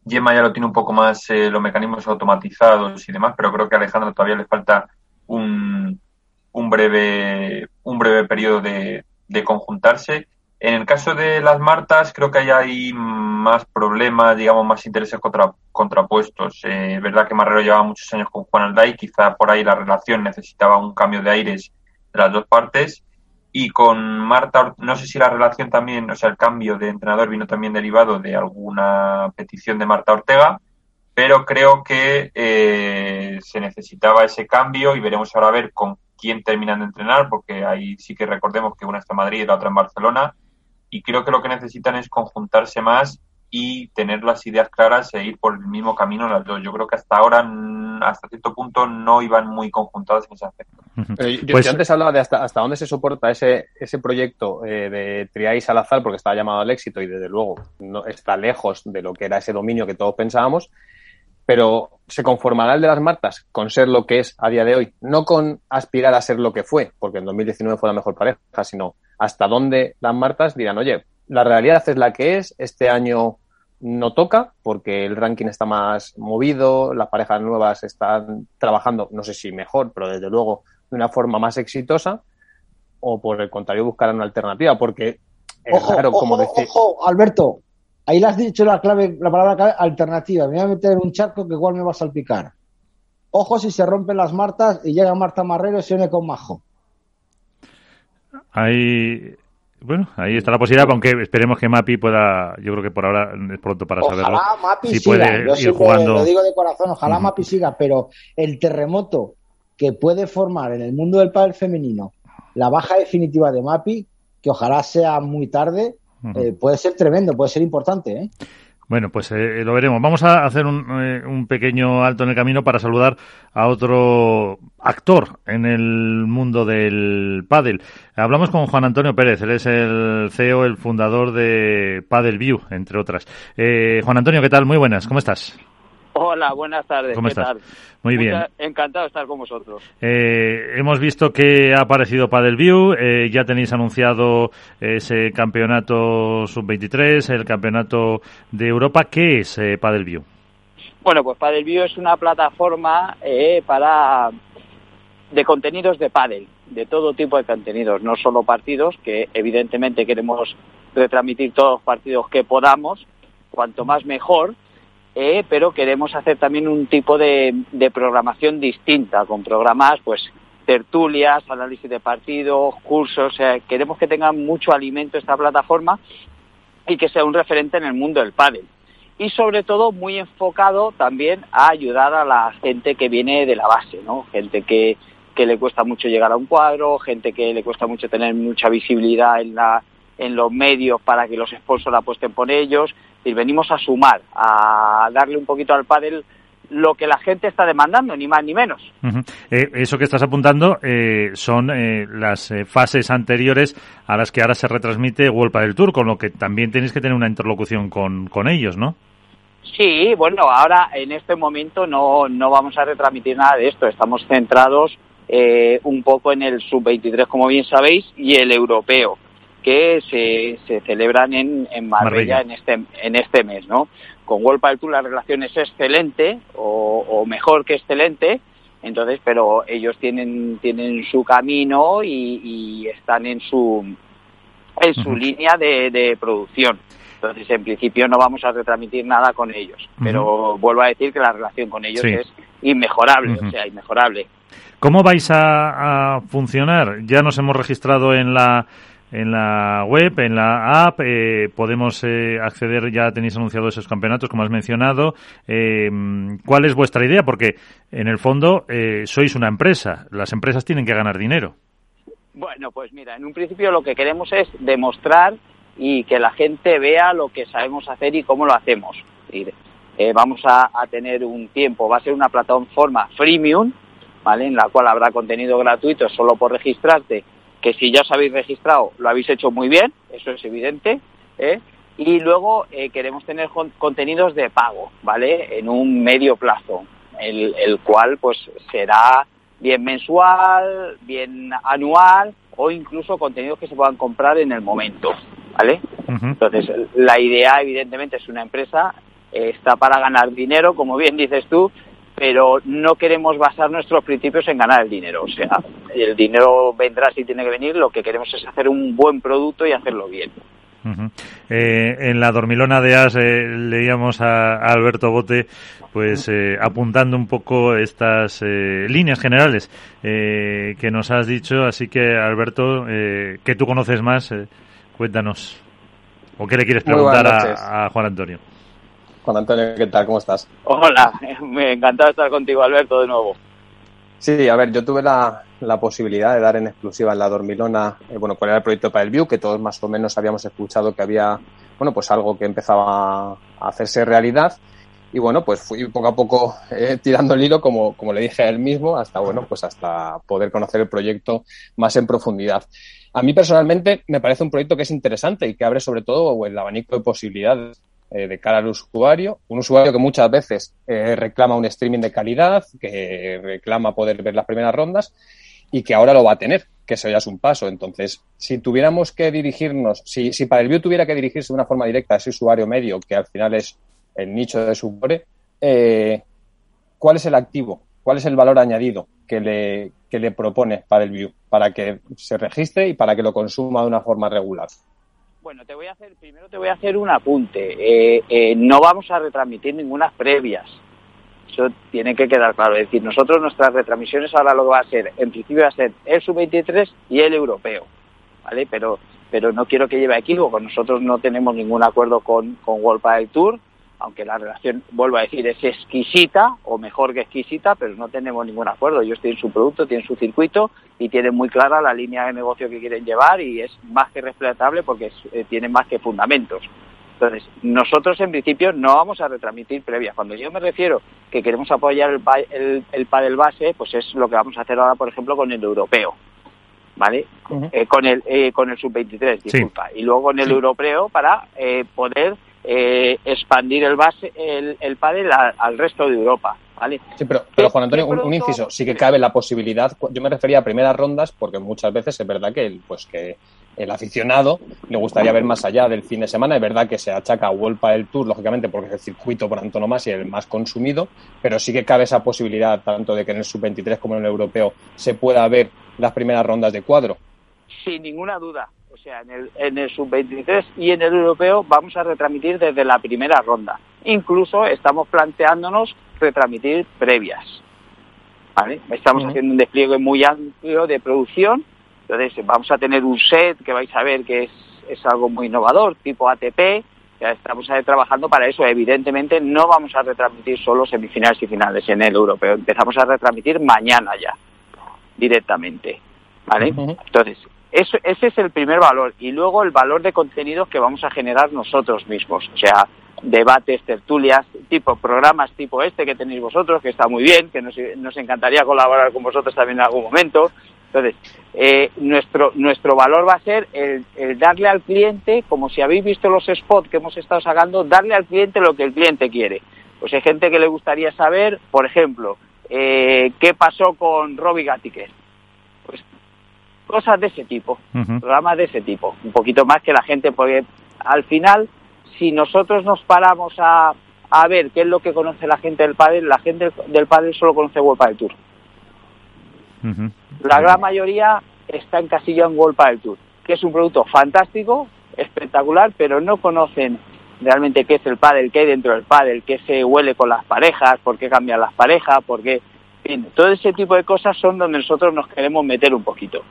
Gemma ya lo tiene un poco más eh, los mecanismos automatizados y demás, pero creo que a Alejandra todavía le falta un, breve, un breve periodo de, de, conjuntarse. En el caso de las Martas, creo que hay, hay más problemas, digamos, más intereses contra, contrapuestos. Eh, es verdad que Marrero llevaba muchos años con Juan Alday, quizá por ahí la relación necesitaba un cambio de aires de las dos partes. Y con Marta, no sé si la relación también, o sea, el cambio de entrenador vino también derivado de alguna petición de Marta Ortega pero creo que eh, se necesitaba ese cambio y veremos ahora a ver con quién terminan de entrenar, porque ahí sí que recordemos que una está en Madrid y la otra en Barcelona, y creo que lo que necesitan es conjuntarse más y tener las ideas claras e ir por el mismo camino las dos. Yo creo que hasta ahora, hasta cierto punto, no iban muy conjuntadas en ese aspecto. yo, pues antes hablaba de hasta, hasta dónde se soporta ese, ese proyecto eh, de Triay Salazar, porque estaba llamado al éxito y desde luego no está lejos de lo que era ese dominio que todos pensábamos pero se conformará el de las Martas con ser lo que es a día de hoy, no con aspirar a ser lo que fue, porque en 2019 fue la mejor pareja, sino hasta dónde las Martas dirán, oye, la realidad es la que es, este año no toca porque el ranking está más movido, las parejas nuevas están trabajando, no sé si mejor, pero desde luego de una forma más exitosa, o por el contrario buscar una alternativa, porque ojo, como decir... Ojo, Alberto, Ahí le has dicho la clave, la palabra clave, alternativa. Me voy a meter en un charco que igual me va a salpicar. Ojo si se rompen las martas y llega Marta Marrero y se une con Majo. Ahí, bueno, ahí está la posibilidad, aunque esperemos que Mapi pueda, yo creo que por ahora es pronto para ojalá saberlo. Mapi si siga. puede yo ir jugando. Lo digo de corazón, ojalá Mapi siga, pero el terremoto que puede formar en el mundo del pádel femenino la baja definitiva de Mapi, que ojalá sea muy tarde, eh, puede ser tremendo, puede ser importante. ¿eh? Bueno, pues eh, lo veremos. Vamos a hacer un, un, pequeño alto en el camino para saludar a otro actor en el mundo del pádel. Hablamos con Juan Antonio Pérez, él es el CEO, el fundador de Paddle View, entre otras. Juan Antonio, ¿qué tal? Muy buenas, ¿cómo estás? Hola, buenas tardes. ¿Cómo estás? Muy bien. Encantado de estar con vosotros. Eh, hemos visto que ha aparecido Padelview, eh, ya tenéis anunciado ese campeonato sub-23, el campeonato de Europa. ¿Qué es eh, Padelview? Bueno, pues Padelview es una plataforma eh, para de contenidos de pádel, de todo tipo de contenidos, no solo partidos, que evidentemente queremos retransmitir todos los partidos que podamos, cuanto más mejor, eh, pero queremos hacer también un tipo de, programación distinta, con programas, pues, tertulias, análisis de partidos, cursos, queremos que tenga mucho alimento esta plataforma y que sea un referente en el mundo del pádel. y sobre todo muy enfocado también a ayudar a la gente que viene de la base, ¿no? Gente que, que le cuesta mucho llegar a un cuadro, gente que le cuesta mucho tener mucha visibilidad en, la, en los medios para que los sponsors apuesten por ellos. Y venimos a sumar, a darle un poquito al pádel lo que la gente está demandando, ni más ni menos. Eh, eso que estás apuntando eh, son eh, las fases anteriores a las que ahora se retransmite World del Tour, con lo que también tenéis que tener una interlocución con, con ellos, ¿no? Sí, bueno, ahora en este momento no, no vamos a retransmitir nada de esto. Estamos centrados un poco en el sub-23, como bien sabéis, y el europeo que se, se celebran en, en Marbella, en este en este mes, ¿no? Con World del Tour la relación es excelente o, mejor que excelente, entonces, pero ellos tienen tienen su camino y, están en su en su línea de, producción. Entonces, en principio no vamos a retransmitir nada con ellos, pero vuelvo a decir que la relación con ellos es inmejorable, o sea, inmejorable. ¿Cómo vais a funcionar? Ya nos hemos registrado en la en la web, en la app, eh, podemos eh, acceder, ya tenéis anunciado esos campeonatos, como has mencionado. Eh, ¿Cuál es vuestra idea? Porque en el fondo sois una empresa, las empresas tienen que ganar dinero. Bueno, pues mira, en un principio lo que queremos es demostrar y que la gente vea lo que sabemos hacer y cómo lo hacemos. vamos a, a, tener un tiempo, va a ser una plataforma freemium, ¿vale? En la cual habrá contenido gratuito solo por registrarte que si ya os habéis registrado lo habéis hecho muy bien, eso es evidente, ¿eh? y luego eh, queremos tener contenidos de pago, ¿vale? En un medio plazo, el, el, cual pues será bien mensual, bien anual o incluso contenidos que se puedan comprar en el momento, ¿vale? Entonces, la idea evidentemente es una empresa, eh, está para ganar dinero, como bien dices tú, pero no queremos basar nuestros principios en ganar el dinero. O sea, el dinero vendrá si tiene que venir, lo que queremos es hacer un buen producto y hacerlo bien. Eh, en la dormilona de As eh, leíamos a, Alberto Bote pues eh, apuntando un poco estas líneas generales que nos has dicho así que Alberto que tú conoces más cuéntanos o qué le quieres preguntar a Juan Antonio Juan Antonio, ¿qué tal? ¿Cómo estás? Hola, me encantado estar contigo, Alberto, de nuevo. Sí, a ver, yo tuve la, posibilidad de dar en exclusiva en la Dormilona, eh, bueno, cuál era el proyecto para el View, que todos más o menos habíamos escuchado que había, bueno, pues algo que empezaba a hacerse realidad. Y bueno, pues fui poco a poco eh, tirando el hilo, como, como le dije a él mismo, hasta, bueno, pues hasta poder conocer el proyecto más en profundidad. A mí personalmente me parece un proyecto que es interesante y que abre sobre todo el abanico de posibilidades eh, de cara al usuario, un usuario que muchas veces eh, reclama un streaming de calidad, que reclama poder ver las primeras rondas y que ahora lo va a tener, que eso ya es un paso. Entonces, si tuviéramos que dirigirnos, si, si para el View tuviera que dirigirse de una forma directa a ese usuario medio, que al final es el nicho de su eh, ¿cuál es el activo? ¿Cuál es el valor añadido que le, que le propone para el View? Para que se registre y para que lo consuma de una forma regular. Bueno, te voy a hacer, primero te voy a hacer un apunte. Eh, eh, no vamos a retransmitir ninguna previas. Eso tiene que quedar claro. Es decir, nosotros nuestras retransmisiones ahora lo va a ser, en principio va a ser el sub-23 y el europeo. ¿Vale? Pero, pero no quiero que lleve equívoco. Nosotros no tenemos ningún acuerdo con, con World Padel Tour aunque la relación, vuelvo a decir, es exquisita o mejor que exquisita, pero no tenemos ningún acuerdo. Ellos tienen su producto, tienen su circuito y tienen muy clara la línea de negocio que quieren llevar y es más que respetable porque eh, tienen más que fundamentos. Entonces, nosotros en principio no vamos a retransmitir previas. Cuando yo me refiero que queremos apoyar el, el, el padel base, pues es lo que vamos a hacer ahora, por ejemplo, con el europeo. ¿Vale? Eh, con el eh, con el sub-23, disculpa. Y luego con el europeo para poder eh, expandir el base el, el pádel al resto de Europa. ¿vale? Sí, pero, pero Juan Antonio, un, inciso, sí que cabe la posibilidad, yo me refería a primeras rondas porque muchas veces es verdad que el, pues que el aficionado le gustaría ver más allá del fin de semana, es verdad que se achaca a World del Tour, lógicamente porque es el circuito por antonomasia y el más consumido, pero sí que cabe esa posibilidad tanto de que en el sub-23 como en el europeo se pueda ver las primeras rondas de cuadro. Sin ninguna duda, o sea, en el, en el sub-23 y en el europeo vamos a retransmitir desde la primera ronda. Incluso estamos planteándonos retransmitir previas. ¿vale? Estamos haciendo un despliegue muy amplio de producción. Entonces vamos a tener un set que vais a ver que es, es algo muy innovador, tipo ATP, sea, estamos trabajando para eso. Evidentemente no vamos a retransmitir solo semifinales y finales en el europeo. Empezamos a retransmitir mañana ya, directamente. ¿Vale? Entonces, eso, ese es el primer valor. Y luego el valor de contenidos que vamos a generar nosotros mismos. O sea, debates, tertulias, tipo programas tipo este que tenéis vosotros, que está muy bien, que nos, encantaría colaborar con vosotros también en algún momento. Entonces, eh, nuestro, nuestro valor va a ser el, darle al cliente, como si habéis visto los spots que hemos estado sacando, darle al cliente lo que el cliente quiere. Pues hay gente que le gustaría saber, por ejemplo, eh, qué pasó con Robbie Gattiker. Cosas de ese tipo, programas de ese tipo. Un poquito más que la gente, porque al final, si nosotros nos paramos a, a ver qué es lo que conoce la gente del pádel, la gente del pádel solo conoce World Padel Tour. La gran mayoría está encasillado en World Padel Tour, que es un producto fantástico, espectacular, pero no conocen realmente qué es el pádel, qué hay dentro del pádel, qué se huele con las parejas, por qué cambian las parejas, por qué... todo ese tipo de cosas son donde nosotros nos queremos meter un poquito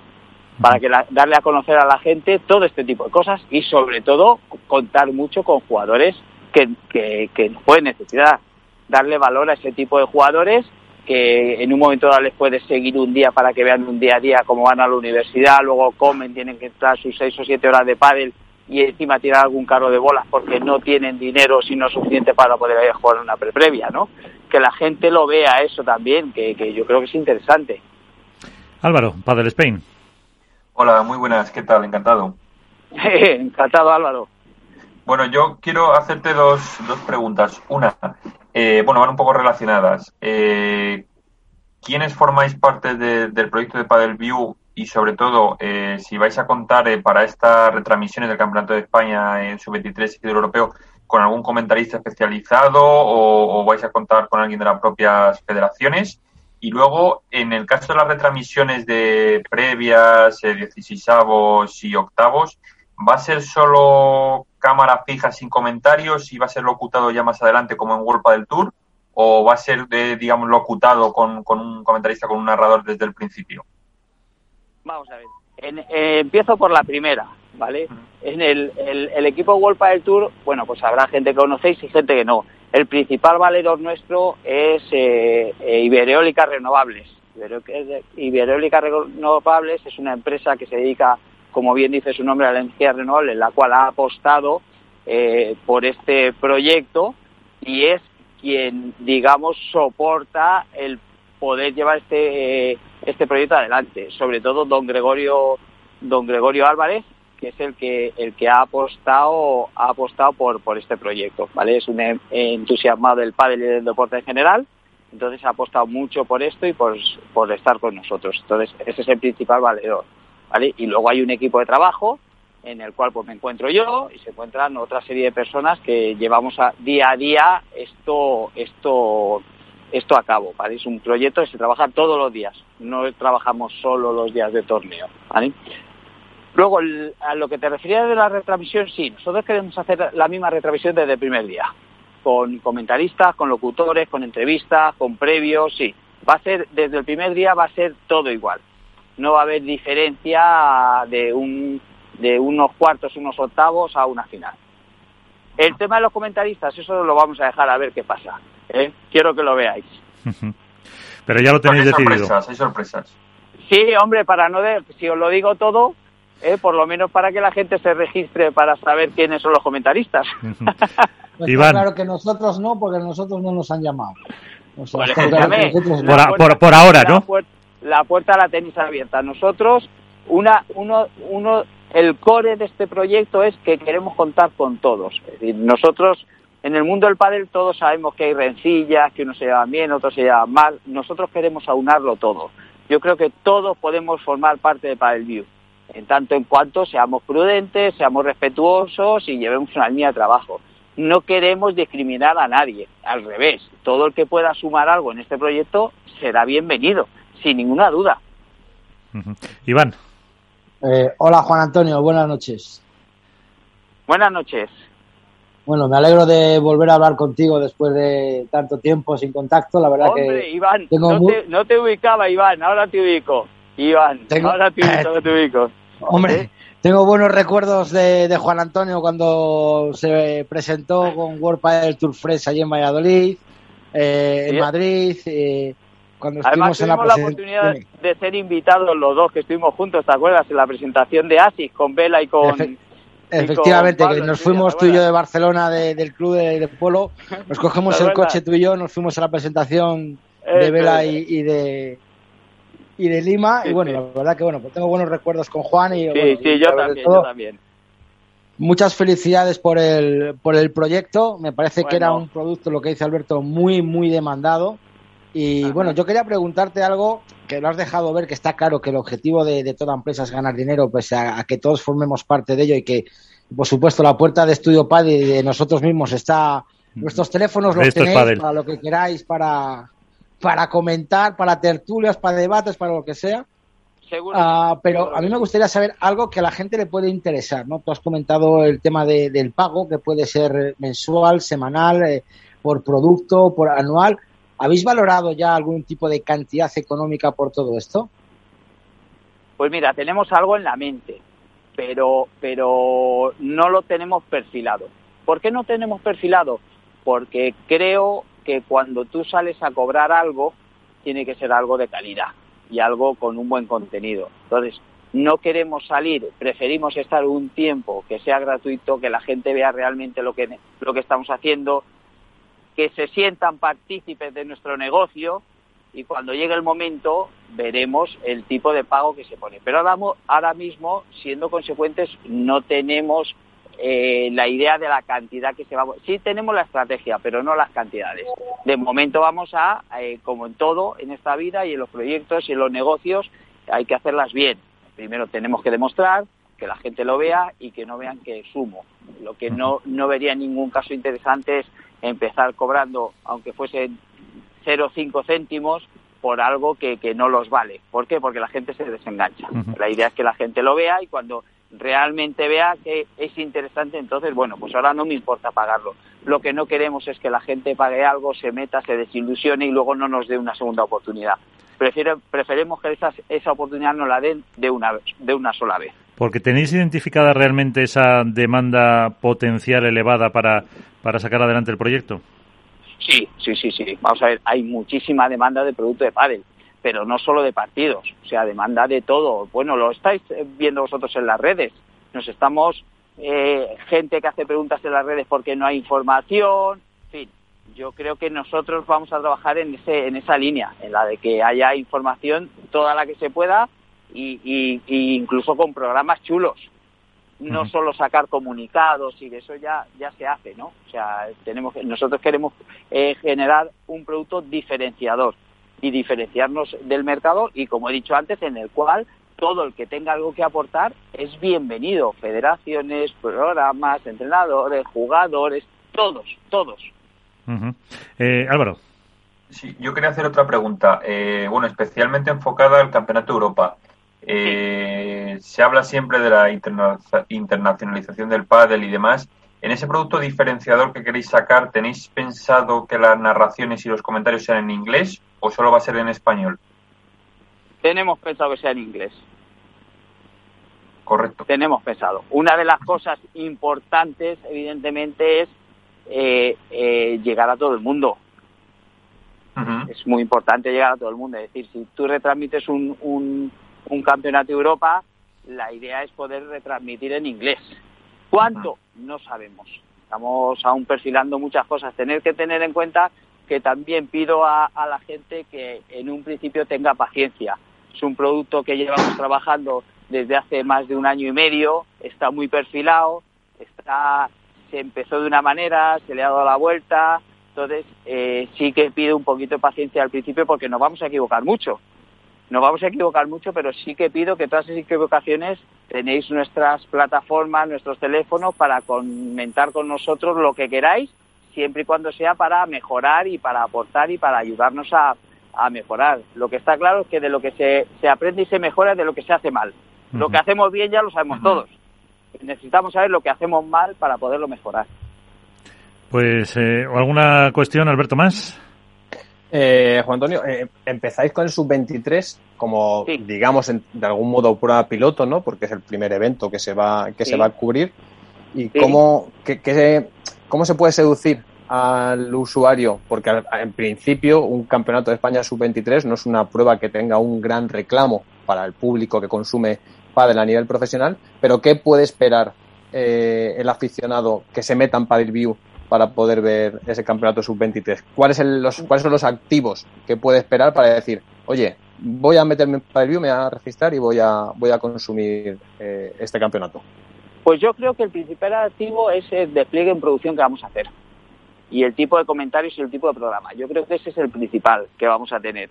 para que darle a conocer a la gente todo este tipo de cosas y sobre todo contar mucho con jugadores que, que, pueden necesitar, darle valor a ese tipo de jugadores que en un momento dado les puedes seguir un día para que vean un día a día cómo van a la universidad, luego comen, tienen que entrar sus seis o siete horas de pádel y encima tirar algún carro de bolas porque no tienen dinero sino suficiente para poder ir a jugar una pre-previa, ¿no? Que la gente lo vea eso también, que, que yo creo que es interesante. Álvaro, Padel Spain. Hola, muy buenas, ¿qué tal? Encantado. Encantado, Álvaro. Bueno, yo quiero hacerte dos, dos preguntas. Una, eh, bueno, van un poco relacionadas. Eh, ¿Quiénes formáis parte del proyecto de Padelview y sobre todo eh, si vais a contar eh, para estas retransmisiones del Campeonato de España en Sub-23 y del Europeo con algún comentarista especializado o, vais a contar con alguien de las propias federaciones? Y luego, en el caso de las retransmisiones de previas, eh, 16 y octavos, ¿va a ser solo cámara fija sin comentarios y va a ser locutado ya más adelante como en World del Tour? ¿O va a ser, digamos, locutado con, un comentarista, con un narrador desde el principio? Vamos a ver. Eh, empiezo por la primera, ¿vale? En el, el, equipo World del Tour, bueno, pues habrá gente que conocéis y gente que no. El principal valedor nuestro es eh, eh Ibereólica Renovables. Ibereólica Renovables es una empresa que se dedica como bien dice su nombre, a la energía renovable, la cual ha apostado eh, por este proyecto y es quien, digamos, soporta el poder llevar este, este proyecto adelante. Sobre todo don Gregorio, don Gregorio Álvarez, que es el que, el que ha apostado, ha apostado por, por este proyecto, ¿vale? Es un entusiasmado del pádel y del deporte en general, entonces ha apostado mucho por esto y por, por estar con nosotros. Entonces, ese es el principal valedor. Y luego hay un equipo de trabajo en el cual pues me encuentro yo y se encuentran otra serie de personas que llevamos día a día esto esto esto a cabo, ¿vale? Es un proyecto que se trabaja todos los días, no trabajamos solo los días de torneo, ¿vale? Luego, a lo que te referías de la retransmisión, sí, nosotros queremos hacer la misma retransmisión desde el primer día, con comentaristas, con locutores, con entrevistas, con previos, sí. Va a ser, desde el primer día va a ser todo igual no va a haber diferencia de, un, de unos cuartos, unos octavos a una final. El tema de los comentaristas, eso lo vamos a dejar a ver qué pasa. ¿eh? Quiero que lo veáis. Pero ya lo tenéis hay decidido. Sorpresas, hay sorpresas. Sí, hombre, para no de, si os lo digo todo, ¿eh? por lo menos para que la gente se registre para saber quiénes son los comentaristas. Pues claro que nosotros no, porque nosotros no nos han llamado. por, por, ahora, ¿no? la puerta la tenéis abierta. Nosotros, una, uno, uno, el core de este proyecto es que queremos contar con todos. Es decir, nosotros en el mundo del pádel todos sabemos que hay rencillas, que unos se llevan bien, otros se llevan mal. Nosotros queremos aunarlo todo. Yo creo que todos podemos formar parte de Padel View, en tanto en cuanto seamos prudentes, seamos respetuosos y llevemos una línea de trabajo. No queremos discriminar a nadie, al revés. Todo el que pueda sumar algo en este proyecto será bienvenido sin ninguna duda. Iván. Eh, hola Juan Antonio, buenas noches. Buenas noches. Bueno, me alegro de volver a hablar contigo después de tanto tiempo sin contacto. La verdad Hombre, que. Iván, no, te, no, ubicaba, Iván, ahora te ubico. Iván, ahora te ubico, te ubico. Hombre, Tengo buenos recuerdos de, Juan Antonio cuando se presentó con World del Tour Fresh allí en Valladolid, eh, en Madrid. Eh, cuando Además, estuvimos en la, la oportunidad de ser invitados los dos que estuvimos juntos, ¿te acuerdas? En la presentación de ASIS con Vela y con. efectivamente, que nos fuimos tú y yo de Barcelona del club de, Polo, nos cogemos el coche tú y yo, nos fuimos a la presentación de Vela y de y de Lima. y bueno, la verdad que bueno, pues tengo buenos recuerdos con Juan y. Sí, sí, yo también, yo también. Muchas felicidades por el, por el proyecto. Me parece que era un producto, lo que dice Alberto, muy, muy demandado. Y bueno, yo quería preguntarte algo que lo has dejado ver, que está claro que el objetivo de, toda empresa es ganar dinero, pese a, que todos formemos parte de ello y que, por supuesto, la puerta de Estudio Pad y de nosotros mismos está. Nuestros teléfonos los tenéis para lo que queráis, para, para comentar, para tertulias, para debates, para lo que sea. Ah, pero a mí me gustaría saber algo que a la gente le puede interesar, ¿no? Tú has comentado el tema del pago, que puede ser mensual, semanal, eh, por producto, por anual. ¿Habéis valorado ya algún tipo de cantidad económica por todo esto? Pues mira, tenemos algo en la mente, pero, pero no lo tenemos perfilado. ¿Por qué no tenemos perfilado? Porque creo que cuando tú sales a cobrar algo, tiene que ser algo de calidad y algo con un buen contenido. Entonces, no queremos salir, preferimos estar un tiempo que sea gratuito, que la gente vea realmente lo que, lo que estamos haciendo, que se sientan partícipes de nuestro negocio y cuando llegue el momento veremos el tipo de pago que se pone. Pero ahora, ahora mismo, siendo consecuentes, no tenemos eh, la idea de la cantidad que se va. Sí tenemos la estrategia, pero no las cantidades. De momento vamos a, eh, como en todo en esta vida y en los proyectos y en los negocios, hay que hacerlas bien. Primero tenemos que demostrar que la gente lo vea y que no vean que sumo. Lo que no, no vería en ningún caso interesante es empezar cobrando, aunque fuesen 0,5 céntimos, por algo que, que no los vale. ¿Por qué? Porque la gente se desengancha. La idea es que la gente lo vea y cuando realmente vea que es interesante, entonces, bueno, pues ahora no me importa pagarlo. Lo que no queremos es que la gente pague algo, se meta, se desilusione y luego no nos dé una segunda oportunidad. Prefiero, preferemos que esa, esa oportunidad nos la den de una, de una sola vez. Porque tenéis identificada realmente esa demanda potencial elevada para, para sacar adelante el proyecto. Sí, sí, sí, sí. Vamos a ver, hay muchísima demanda de producto de pádel pero no solo de partidos, o sea, demanda de todo. Bueno, lo estáis viendo vosotros en las redes. Nos estamos, eh, gente que hace preguntas en las redes porque no hay información, en fin. Yo creo que nosotros vamos a trabajar en, ese, en esa línea, en la de que haya información toda la que se pueda y, y, incluso con programas chulos. No solo sacar comunicados y eso ya, ya se hace, ¿no? O sea, tenemos, nosotros queremos eh, generar un producto diferenciador y diferenciarnos del mercado y, como he dicho antes, en el cual todo el que tenga algo que aportar es bienvenido. Federaciones, programas, entrenadores, jugadores, todos, todos. Eh, Álvaro. Sí, yo quería hacer otra pregunta, eh, bueno, especialmente enfocada al Campeonato de Europa. Eh, se habla siempre de la internacionalización del pádel y demás. En ese producto diferenciador que queréis sacar, ¿tenéis pensado que las narraciones y los comentarios sean en inglés o solo va a ser en español? Tenemos pensado que sea en inglés. Correcto. Tenemos pensado. Una de las cosas importantes, evidentemente, es eh, eh, llegar a todo el mundo. Es muy importante llegar a todo el mundo. Es decir, si tú retransmites un, un, un campeonato de Europa, la idea es poder retransmitir en inglés ¿Cuánto? No sabemos. Estamos aún perfilando muchas cosas. Tener que tener en cuenta que también pido a, la gente que en un principio tenga paciencia. Es un producto que llevamos trabajando desde hace más de un año y medio, está muy perfilado, está, se empezó de una manera, se le ha dado la vuelta, entonces eh, sí que pido un poquito de paciencia al principio porque nos vamos a equivocar mucho. Nos vamos a equivocar mucho, pero sí que pido que todas esas equivocaciones tenéis nuestras plataformas, nuestros teléfonos para comentar con nosotros lo que queráis, siempre y cuando sea para mejorar y para aportar y para ayudarnos a, mejorar. Lo que está claro es que de lo que se, se aprende y se mejora es de lo que se hace mal. Lo que hacemos bien ya lo sabemos todos. Necesitamos saber lo que hacemos mal para poderlo mejorar. Pues, eh, ¿alguna cuestión, Alberto, más? Eh, Juan Antonio, eh, empezáis con el sub-23 como, digamos, de algún modo prueba piloto, ¿no? Porque es el primer evento que se va, que se va a cubrir. ¿Y cómo, cómo se puede seducir al usuario? Porque en principio un campeonato de España sub-23 no es una prueba que tenga un gran reclamo para el público que consume pádel a nivel profesional, pero ¿qué puede esperar eh, el aficionado que se meta en Padel View para poder ver ese campeonato sub-23? ¿Cuáles, ¿Cuáles son los activos que puede esperar para decir, oye, voy a meterme en Padel View, me voy a registrar y voy a, voy a consumir eh, este campeonato? Pues yo creo que el principal activo es el despliegue en producción que vamos a hacer y el tipo de comentarios y el tipo de programa. Yo creo que ese es el principal que vamos a tener.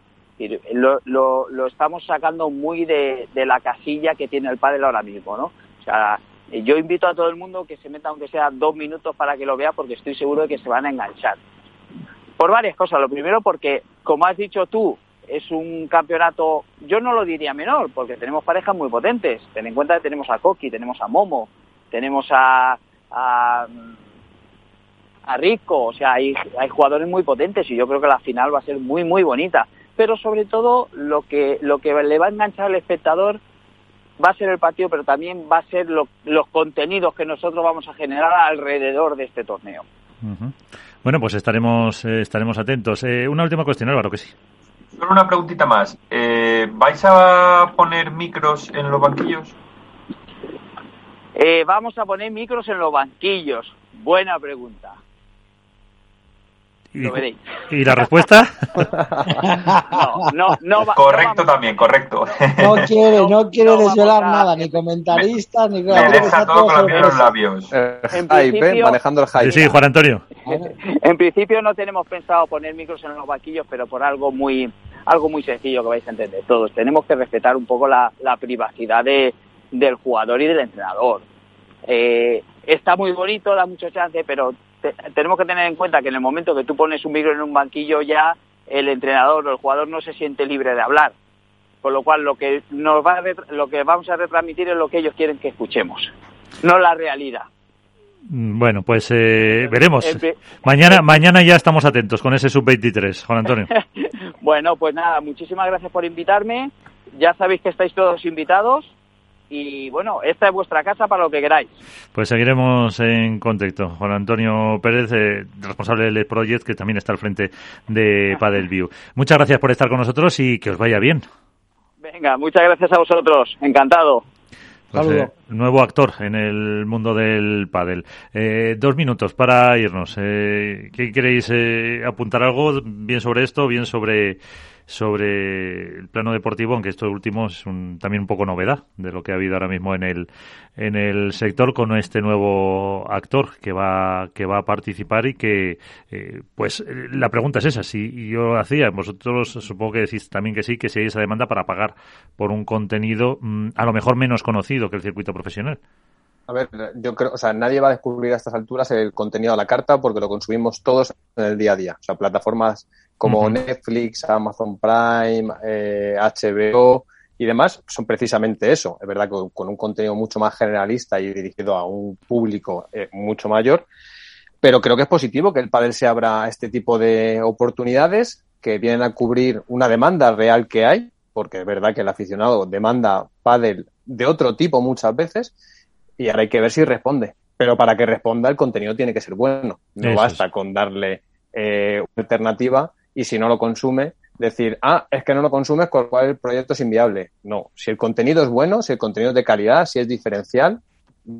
Lo, lo, estamos sacando muy de, la casilla que tiene el padre ahora mismo, ¿no? O sea, yo invito a todo el mundo que se meta aunque sea dos minutos para que lo vea porque estoy seguro de que se van a enganchar. Por varias cosas. Lo primero porque, como has dicho tú, es un campeonato, yo no lo diría menor, porque tenemos parejas muy potentes. Ten en cuenta que tenemos a Coqui, tenemos a Momo, tenemos a, a, Rico, o sea, hay, hay jugadores muy potentes y yo creo que la final va a ser muy, muy bonita. Pero sobre todo lo que, lo que le va a enganchar al espectador va a ser el partido, pero también va a ser los contenidos que nosotros vamos a generar alrededor de este torneo. Bueno, pues estaremos, eh, estaremos atentos. Eh, una última cuestión, Álvaro, que sí. Solo una preguntita más. Eh, ¿Vais a poner micros en los banquillos? Eh, vamos a poner micros en los banquillos. Buena pregunta. ¿Y, Lo veréis. ¿Y la respuesta? no, no, no. correcto también, correcto. No quiere, no quiere desvelar nada, ni comentaristas, ni... Me deja todo con los labios. Eh, en manejando el hype. Sí, sí, Juan Antonio. en principio no tenemos pensado poner micros en los banquillos, pero por algo muy algo muy sencillo que vais a entender todos. Tenemos que respetar un poco la, privacidad de, del jugador y del entrenador. Eh, está muy bonito, da mucho chance, pero tenemos que tener en cuenta que en el momento que tú pones un micro en un banquillo ya el entrenador o el jugador no se siente libre de hablar. Con lo cual lo que nos va lo que vamos a retransmitir es lo que ellos quieren que escuchemos, no la realidad. Mm, bueno, pues eh, veremos. Mañana, mañana ya estamos atentos con ese sub-23, Juan Antonio. bueno, pues nada, muchísimas gracias por invitarme. Ya sabéis que estáis todos invitados. Y bueno, esta es vuestra casa para lo que queráis. Pues seguiremos en contacto. Juan Antonio Pérez, eh, responsable del Project, que también está al frente de View. Muchas gracias por estar con nosotros y que os vaya bien. Venga, muchas gracias a vosotros. Encantado. Pues, eh, nuevo actor en el mundo del pádel. Eh, dos minutos para irnos. Eh, ¿Qué queréis apuntar algo bien sobre esto, bien sobre sobre el plano deportivo, aunque esto último es también un poco novedad de lo que ha habido ahora mismo en el en el sector con este nuevo actor que va que va a participar y que eh, pues la pregunta es esa si yo lo hacía vosotros supongo que decís también que sí que si hay esa demanda para pagar por un contenido mm, a lo mejor menos conocido que el circuito profesional a ver, yo creo, o sea, nadie va a descubrir a estas alturas el contenido a la carta porque lo consumimos todos en el día a día. O sea, plataformas como Netflix, Amazon Prime, HBO eh, y demás son precisamente eso. Es verdad que con un contenido mucho más generalista y dirigido a un público eh, mucho mayor. Pero creo que es positivo que el pádel se abra a este tipo de oportunidades que vienen a cubrir una demanda real que hay, porque es verdad que el aficionado demanda pádel de otro tipo muchas veces y ahora hay que ver si responde. Pero para que responda el contenido tiene que ser bueno. No basta con darle eh, una alternativa y si no lo consume, decir, ah, es que no lo consumes, con lo cual el proyecto es inviable. No, si el contenido es bueno, si el contenido es de calidad, si es diferencial,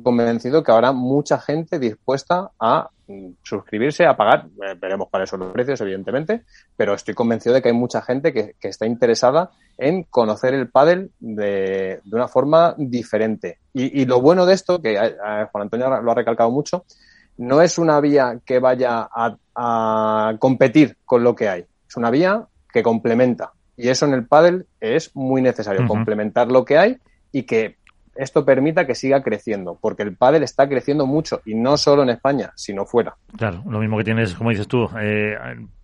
convencido que habrá mucha gente dispuesta a mm, suscribirse, a pagar. Veremos cuáles son los precios, evidentemente, pero estoy convencido de que hay mucha gente que, está interesada en conocer el pádel de, de una forma diferente. Y, lo bueno de esto, que eh, eh, Juan Antonio lo ha recalcado mucho, no es una vía que vaya a, competir con lo que hay. Es una vía que complementa. Y eso en el pádel es muy necesario, complementar lo que hay y que esto permita que siga creciendo, porque el pádel está creciendo mucho y no solo en España, sino fuera. Claro, lo mismo que tienes, como dices tú, eh,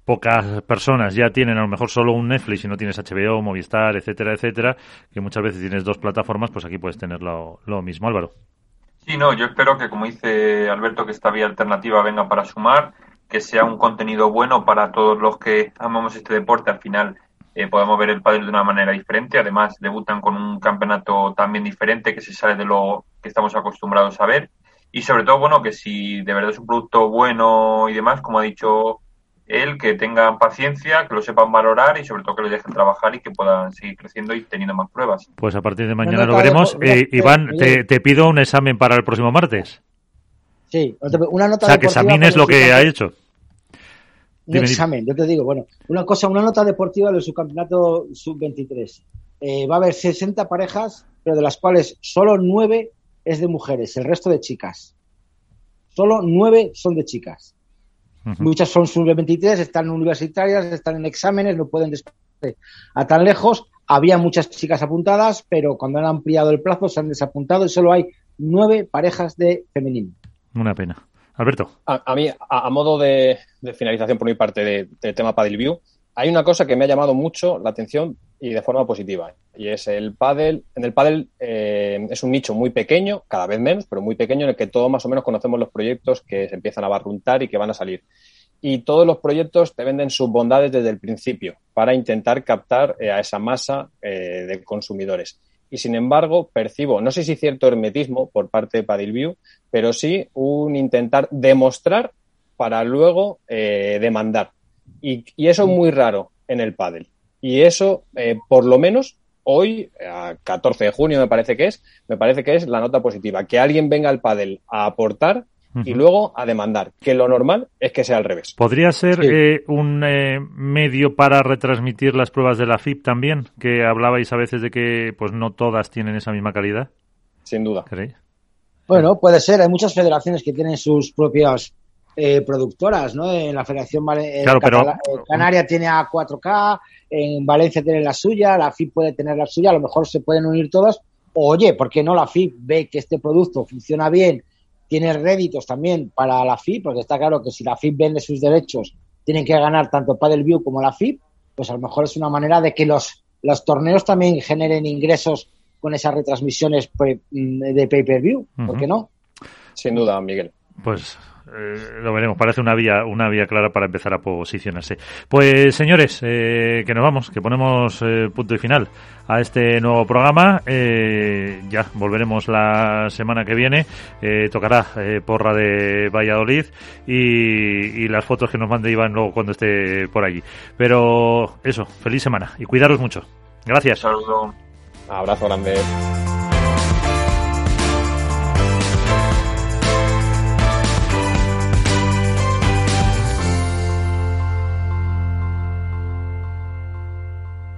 pocas personas ya tienen a lo mejor solo un Netflix y no tienes HBO, Movistar, etcétera, etcétera, que muchas veces tienes dos plataformas, pues aquí puedes tener lo, mismo, Álvaro. Sí, no, yo espero que, como dice Alberto, que esta vía alternativa venga para sumar que sea un contenido bueno para todos los que amamos este deporte. Al final eh, podemos ver el pádel de una manera diferente. Además, debutan con un campeonato también diferente que se sale de lo que estamos acostumbrados a ver. Y sobre todo, bueno, que si de verdad es un producto bueno y demás, como ha dicho él, que tengan paciencia, que lo sepan valorar y sobre todo que lo dejen trabajar y que puedan seguir creciendo y teniendo más pruebas. Pues a partir de mañana lo veremos. Eh, Iván, te, te, pido un examen para el próximo martes. Sí, una nota O sea, que examines lo que ha hecho. Un examen, yo te digo, bueno, una cosa, una nota deportiva del subcampeonato sub-23. Eh, va a haber 60 parejas, pero de las cuales solo 9 es de mujeres, el resto de chicas. Solo 9 son de chicas. Muchas son sub-23, están universitarias, están en exámenes, no pueden desplazarse a tan lejos. Había muchas chicas apuntadas, pero cuando han ampliado el plazo se han desapuntado y solo hay nueve parejas de femenino. Una pena. Alberto. A, mí, a, modo de, finalización por mi parte del de tema Paddle View, hay una cosa que me ha llamado mucho la atención y de forma positiva. Y es el paddle. En el paddle eh, es un nicho muy pequeño, cada vez menos, pero muy pequeño, en el que todos más o menos conocemos los proyectos que se empiezan a barruntar y que van a salir. Y todos los proyectos te venden sus bondades desde el principio para intentar captar eh, a esa masa eh, de consumidores y sin embargo percibo, no sé si cierto hermetismo por parte de Padilview, pero sí un intentar demostrar para luego eh, demandar. Y, eso es muy raro en el pádel. Y eso, eh, por lo menos hoy, a 14 de junio me parece que es, me parece que es la nota positiva. Que alguien venga al pádel a aportar y luego a demandar, que lo normal es que sea al revés. ¿Podría ser eh, un eh, medio para retransmitir las pruebas de la FIP también? Que hablabais a veces de que pues no todas tienen esa misma calidad. Sin duda. Bueno, puede ser. Hay muchas federaciones que tienen sus propias eh, productoras, ¿no? En la Federación claro, pero... Canaria tiene a 4K, en Valencia tiene la suya, la FIP puede tener la suya, a lo mejor se pueden unir todas. Oye, ¿por qué no la FIP ve que este producto funciona bien tiene réditos también para la FIP, porque está claro que si la FIP vende sus derechos, tienen que ganar tanto View como la FIP, pues a lo mejor es una manera de que los, los torneos también generen ingresos con esas retransmisiones mm, de pay-per-view, ¿por qué no? Sin duda, Miguel. Pues eh, lo veremos. Parece una vía, una vía clara para empezar a posicionarse. Pues señores, eh, que nos vamos, que ponemos eh, punto y final a este nuevo programa. ya volveremos la semana que viene. tocará porra de Valladolid y, las fotos que nos mande Iván luego cuando esté por allí. Pero eso, feliz semana y cuidaros mucho. Gracias. Saludo. Abrazo grande.